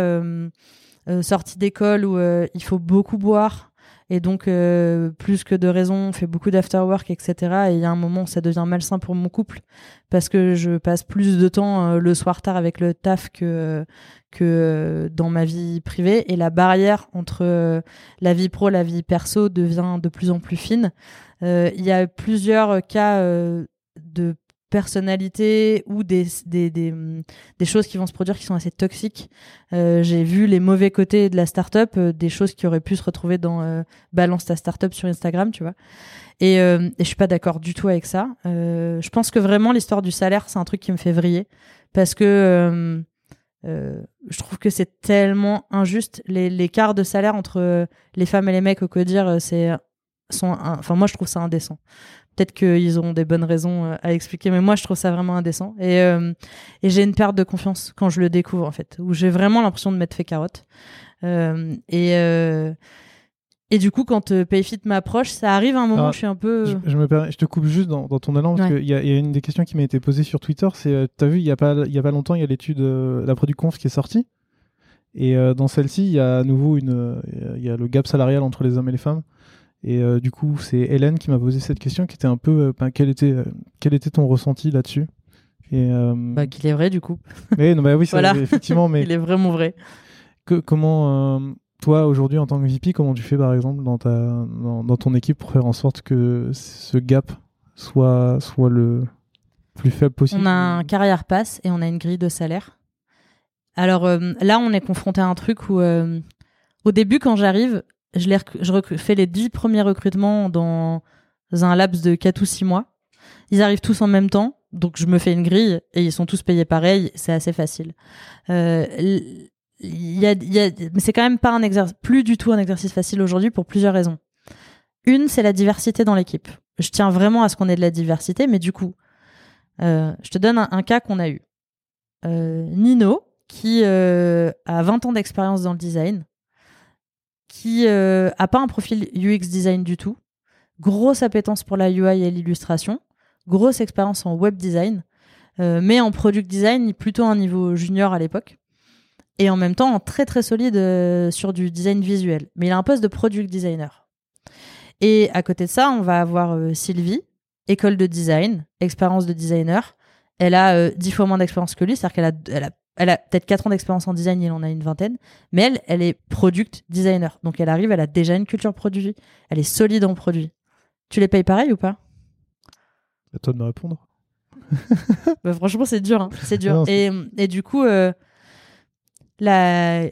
sorti d'école où il faut beaucoup boire. Et donc, euh, plus que de raison, on fait beaucoup d'afterwork, etc. Et il y a un moment où ça devient malsain pour mon couple parce que je passe plus de temps euh, le soir tard avec le taf que, que euh, dans ma vie privée. Et la barrière entre euh, la vie pro, la vie perso devient de plus en plus fine. Il y a plusieurs cas de personnalité ou des, des, hum, des choses qui vont se produire qui sont assez toxiques. Euh, J'ai vu les mauvais côtés de la startup, euh, des choses qui auraient pu se retrouver dans euh, Balance ta startup sur Instagram, tu vois. Et, euh, et je suis pas d'accord du tout avec ça. Je pense que vraiment l'histoire du salaire, c'est un truc qui me fait vriller parce que je trouve que c'est tellement injuste. L'écart de salaire entre les femmes et les mecs au codir, c'est enfin moi je trouve ça indécent. Peut-être qu'ils auront des bonnes raisons euh, à expliquer, mais moi je trouve ça vraiment indécent. Et, euh, et j'ai une perte de confiance quand je le découvre en fait, où j'ai vraiment l'impression de m'être fait carotte. Euh, et euh, et du coup, quand Payfit m'approche, ça arrive à un moment Alors, où je suis un peu. Je, je me permets- je te coupe juste dans, dans ton élan parce Ouais. qu'il y, a- il y a une des questions qui m'a été posée sur Twitter. C'est, euh, t'as vu, il y a pas, y a pas longtemps, il y a l'étude, la Product Conf qui est sortie. Et dans celle-ci, il y a à nouveau une, il y a le gap salarial entre les hommes et les femmes. Et euh, du coup, c'est Hélène qui m'a posé cette question, qui était un peu, euh, ben, quel était, euh, quel était ton ressenti là-dessus? Et Bah, qu'il est vrai du coup. mais non, bah oui, ça, Voilà. effectivement, mais Il est vraiment vrai. que- comment, toi, aujourd'hui, en tant que VP, comment tu fais, par exemple, dans, ta, dans, ton équipe pour faire en sorte que ce gap soit, soit le plus faible possible? On a un carrière pass et on a une grille de salaire. Alors euh, là, on est confronté à un truc où, euh, au début, quand j'arrive, je, fais les dix premiers recrutements dans un laps de 4 ou 6 mois. Ils arrivent tous en même temps, donc je me fais une grille et ils sont tous payés pareil, c'est assez facile. Euh, mais c'est quand même pas un exercice, plus du tout un exercice facile aujourd'hui pour plusieurs raisons. Une, c'est la diversité dans l'équipe. Je tiens vraiment à ce qu'on ait de la diversité, mais du coup, euh, je te donne un, cas qu'on a eu. Euh, Nino, qui a 20 ans d'expérience dans le design, qui euh, a pas un profil UX design du tout, grosse appétence pour la UI et l'illustration, grosse expérience en web design, euh, mais en product design plutôt un niveau junior à l'époque et en même temps très très solide euh, sur du design visuel. Mais il a un poste de product designer. Et à côté de ça, on va avoir Sylvie, école de design, expérience de designer. Elle a dix fois moins d'expérience que lui, c'est-à-dire qu'elle a, elle a, elle a peut-être quatre ans d'expérience en design, il en a une vingtaine. Mais elle, elle est product designer. Donc elle arrive, elle a déjà une culture produit. Elle est solide en produit. Tu les payes pareil ou pas? À toi de me répondre. bah, franchement, c'est dur. Hein. C'est dur. et, et, du coup, la,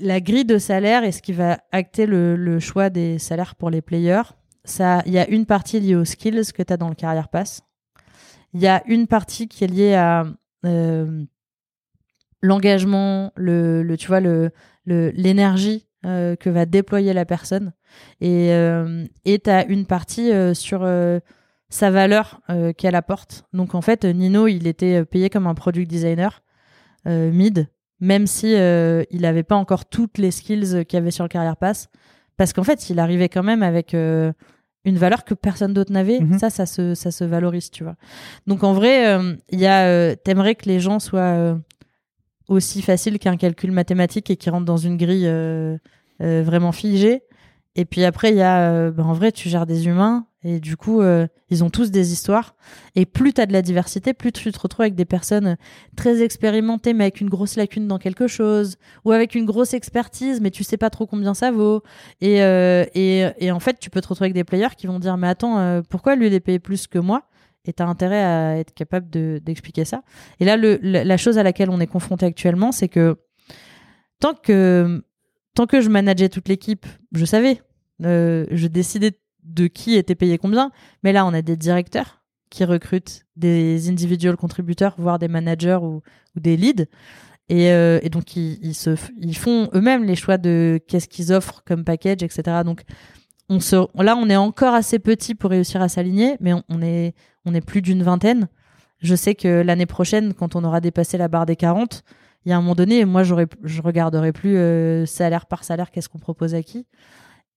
la grille de salaire et ce qui va acter le, choix des salaires pour les players. Ça, il y a une partie liée aux skills que tu as dans le carrière pass. Il y a une partie qui est liée à euh, l'engagement, le, le, tu vois, le, l'énergie euh, que va déployer la personne. Et euh, tu as une partie sur sa valeur qu'elle apporte. Donc en fait, Nino, il était payé comme un product designer mid même si euh, il n'avait pas encore toutes les skills qu'il avait sur le carrière pass, parce qu'en fait, il arrivait quand même avec euh, une valeur que personne d'autre n'avait. Mhm. Ça, ça se, ça se valorise, tu vois. Donc en vrai, euh, il y a, t'aimerais que les gens soient aussi faciles qu'un calcul mathématique et qui rentrent dans une grille vraiment figée. Et puis après, il y a, ben, en vrai, tu gères des humains et du coup, euh, ils ont tous des histoires. Et plus tu as de la diversité, plus tu te retrouves avec des personnes très expérimentées, mais avec une grosse lacune dans quelque chose, ou avec une grosse expertise, mais tu sais pas trop combien ça vaut. Et, euh, et, et en fait, tu peux te retrouver avec des players qui vont dire, mais attends, euh, pourquoi lui, il est payé plus que moi? Et tu as intérêt à être capable d'expliquer ça. Et là, le, la chose à laquelle on est confronté actuellement, c'est que tant que tant que je manageais toute l'équipe, je savais, je décidais de qui était payé combien. Mais là, on a des directeurs qui recrutent des individual contributeurs, voire des managers ou, des leads. Et, euh, donc, ils, se, ils font eux-mêmes les choix de qu'est-ce qu'ils offrent comme package, etc. Donc, on là, on est encore assez petit pour réussir à s'aligner, mais on, est, plus d'une vingtaine. Je sais que l'année prochaine, quand on aura dépassé la barre des 40, il y a un moment donné, moi, je regarderai plus euh, salaire par salaire, qu'est-ce qu'on propose à qui.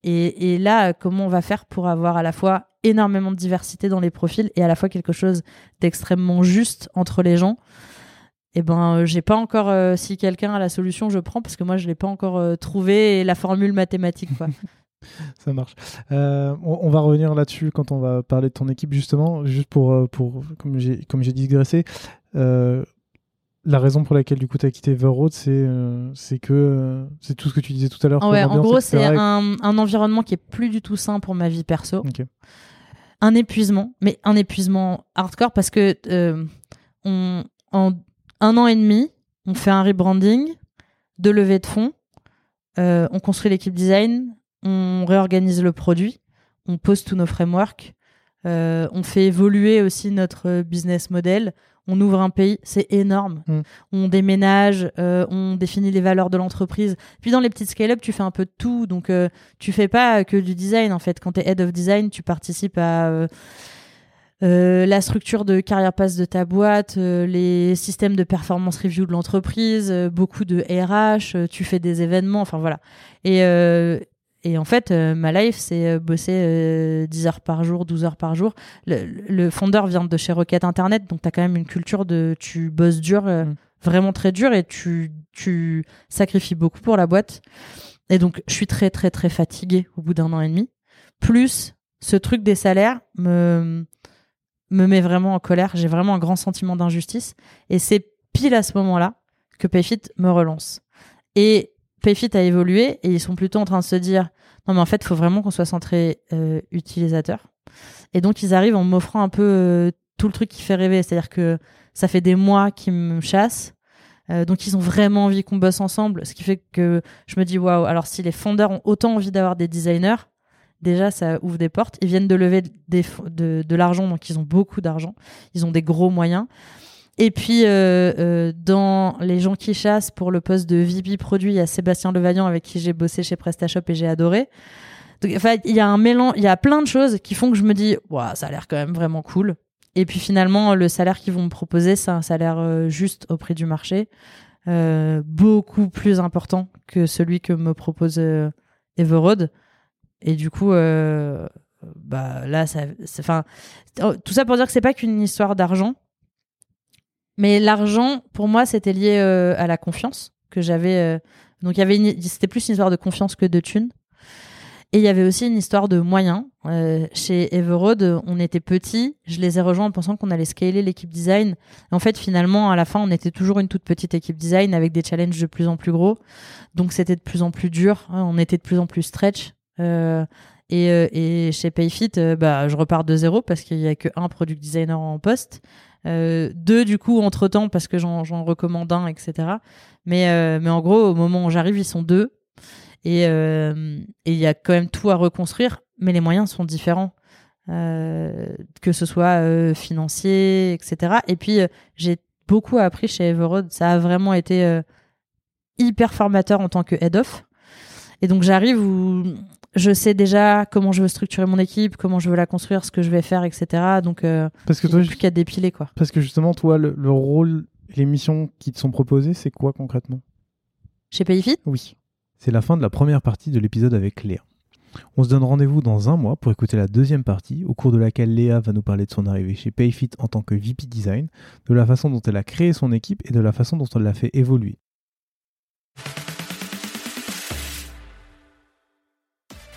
Et, là, comment on va faire pour avoir à la fois énormément de diversité dans les profils et à la fois quelque chose d'extrêmement juste entre les gens? Eh ben, euh, j'ai pas encore. Euh, si quelqu'un a la solution, je prends parce que moi, je l'ai pas encore trouvé la formule mathématique. Ça marche. On, va revenir là-dessus quand on va parler de ton équipe justement, juste pour, pour comme j'ai digressé la raison pour laquelle du coup tu as quitté Verroad, c'est euh, c'est que euh, c'est tout ce que tu disais tout à l'heure. en gros, c'est un, un, environnement qui est plus du tout sain pour ma vie perso. Un épuisement, mais un épuisement hardcore parce que euh, on, en un an et demi, on fait un rebranding, deux levées de fonds, on construit l'équipe design, on réorganise le produit, on pose tous nos frameworks, on fait évoluer aussi notre business model on ouvre un pays, c'est énorme. Mm. On déménage, euh, on définit les valeurs de l'entreprise. Puis dans les petites scale-up, tu fais un peu de tout. Donc, euh, tu fais pas que du design, en fait. Quand tu es head of design, tu participes à euh, la structure de carrière passe de ta boîte, les systèmes de performance review de l'entreprise, beaucoup de RH, tu fais des événements, enfin voilà. Et, et en fait, euh, ma life, c'est euh, bosser 10 euh, heures par jour, 12 heures par jour. Le, fondeur vient de chez Rocket Internet, donc tu as quand même une culture de tu bosses dur, mm. vraiment très dur, et tu, tu sacrifies beaucoup pour la boîte. Et donc, je suis très, très, très fatiguée au bout d'un an et demi. Plus, ce truc des salaires me, me met vraiment en colère. J'ai vraiment un grand sentiment d'injustice. Et c'est pile à ce moment-là que Payfit me relance. Et Payfit a évolué et ils sont plutôt en train de se dire non mais en fait il faut vraiment qu'on soit centré euh, utilisateur. Et donc ils arrivent en m'offrant un peu euh, tout le truc qui fait rêver. C'est à dire que ça fait des mois qu'ils me chassent. Euh, donc ils ont vraiment envie qu'on bosse ensemble. Ce qui fait que je me dis waouh alors si les fondeurs ont autant envie d'avoir des designers déjà ça ouvre des portes. Ils viennent de lever de l'argent donc ils ont beaucoup d'argent. Ils ont des gros moyens et puis, euh, euh, dans les gens qui chassent pour le poste de VP produit, il y a Sébastien Levaillant avec qui j'ai bossé chez PrestaShop et j'ai adoré. Enfin, il y a un mélange, il y a plein de choses qui font que je me dis, wow, ça a l'air quand même vraiment cool. Et puis finalement, le salaire qu'ils vont me proposer, c'est un salaire euh, juste au prix du marché, euh, beaucoup plus important que celui que me propose Everode. Et du coup, euh, bah là, ça, enfin, tout ça pour dire que c'est pas qu'une histoire d'argent mais l'argent, pour moi, c'était lié euh, à la confiance que j'avais. Euh, donc, il avait, une... c'était plus une histoire de confiance que de thunes. Et il y avait aussi une histoire de moyens. Euh, chez Everode, on était petits. Je les ai rejoints en pensant qu'on allait scaler l'équipe design. en fait, finalement, à la fin, on était toujours une toute petite équipe design avec des challenges de plus en plus gros. Donc, c'était de plus en plus dur. Hein, on était de plus en plus stretch. Et, et, chez Payfit, bah, je repars de zéro parce qu'il y a que un product designer en poste. Euh, deux du coup entre temps parce que j'en recommande un etc mais euh, mais en gros au moment où j'arrive ils sont deux. Et euh, il y a quand même tout à reconstruire mais les moyens sont différents. Que ce soit financier etc et puis j'ai beaucoup appris chez Everode. Ça a vraiment été hyper formateur en tant que head of et donc j'arrive où je sais déjà comment je veux structurer mon équipe, comment je veux la construire, ce que je vais faire, etc. Donc, euh, parce que toi, plus qu'à dépiler, quoi. Parce que justement, toi, le, le rôle, les missions qui te sont proposées, c'est quoi concrètement? Chez Payfit? Oui. C'est la fin de la première partie de l'épisode avec Léa. On se donne rendez-vous dans un mois pour écouter la deuxième partie, au cours de laquelle Léa va nous parler de son arrivée chez Payfit en tant que VP Design, de la façon dont elle a créé son équipe et de la façon dont elle l'a fait évoluer.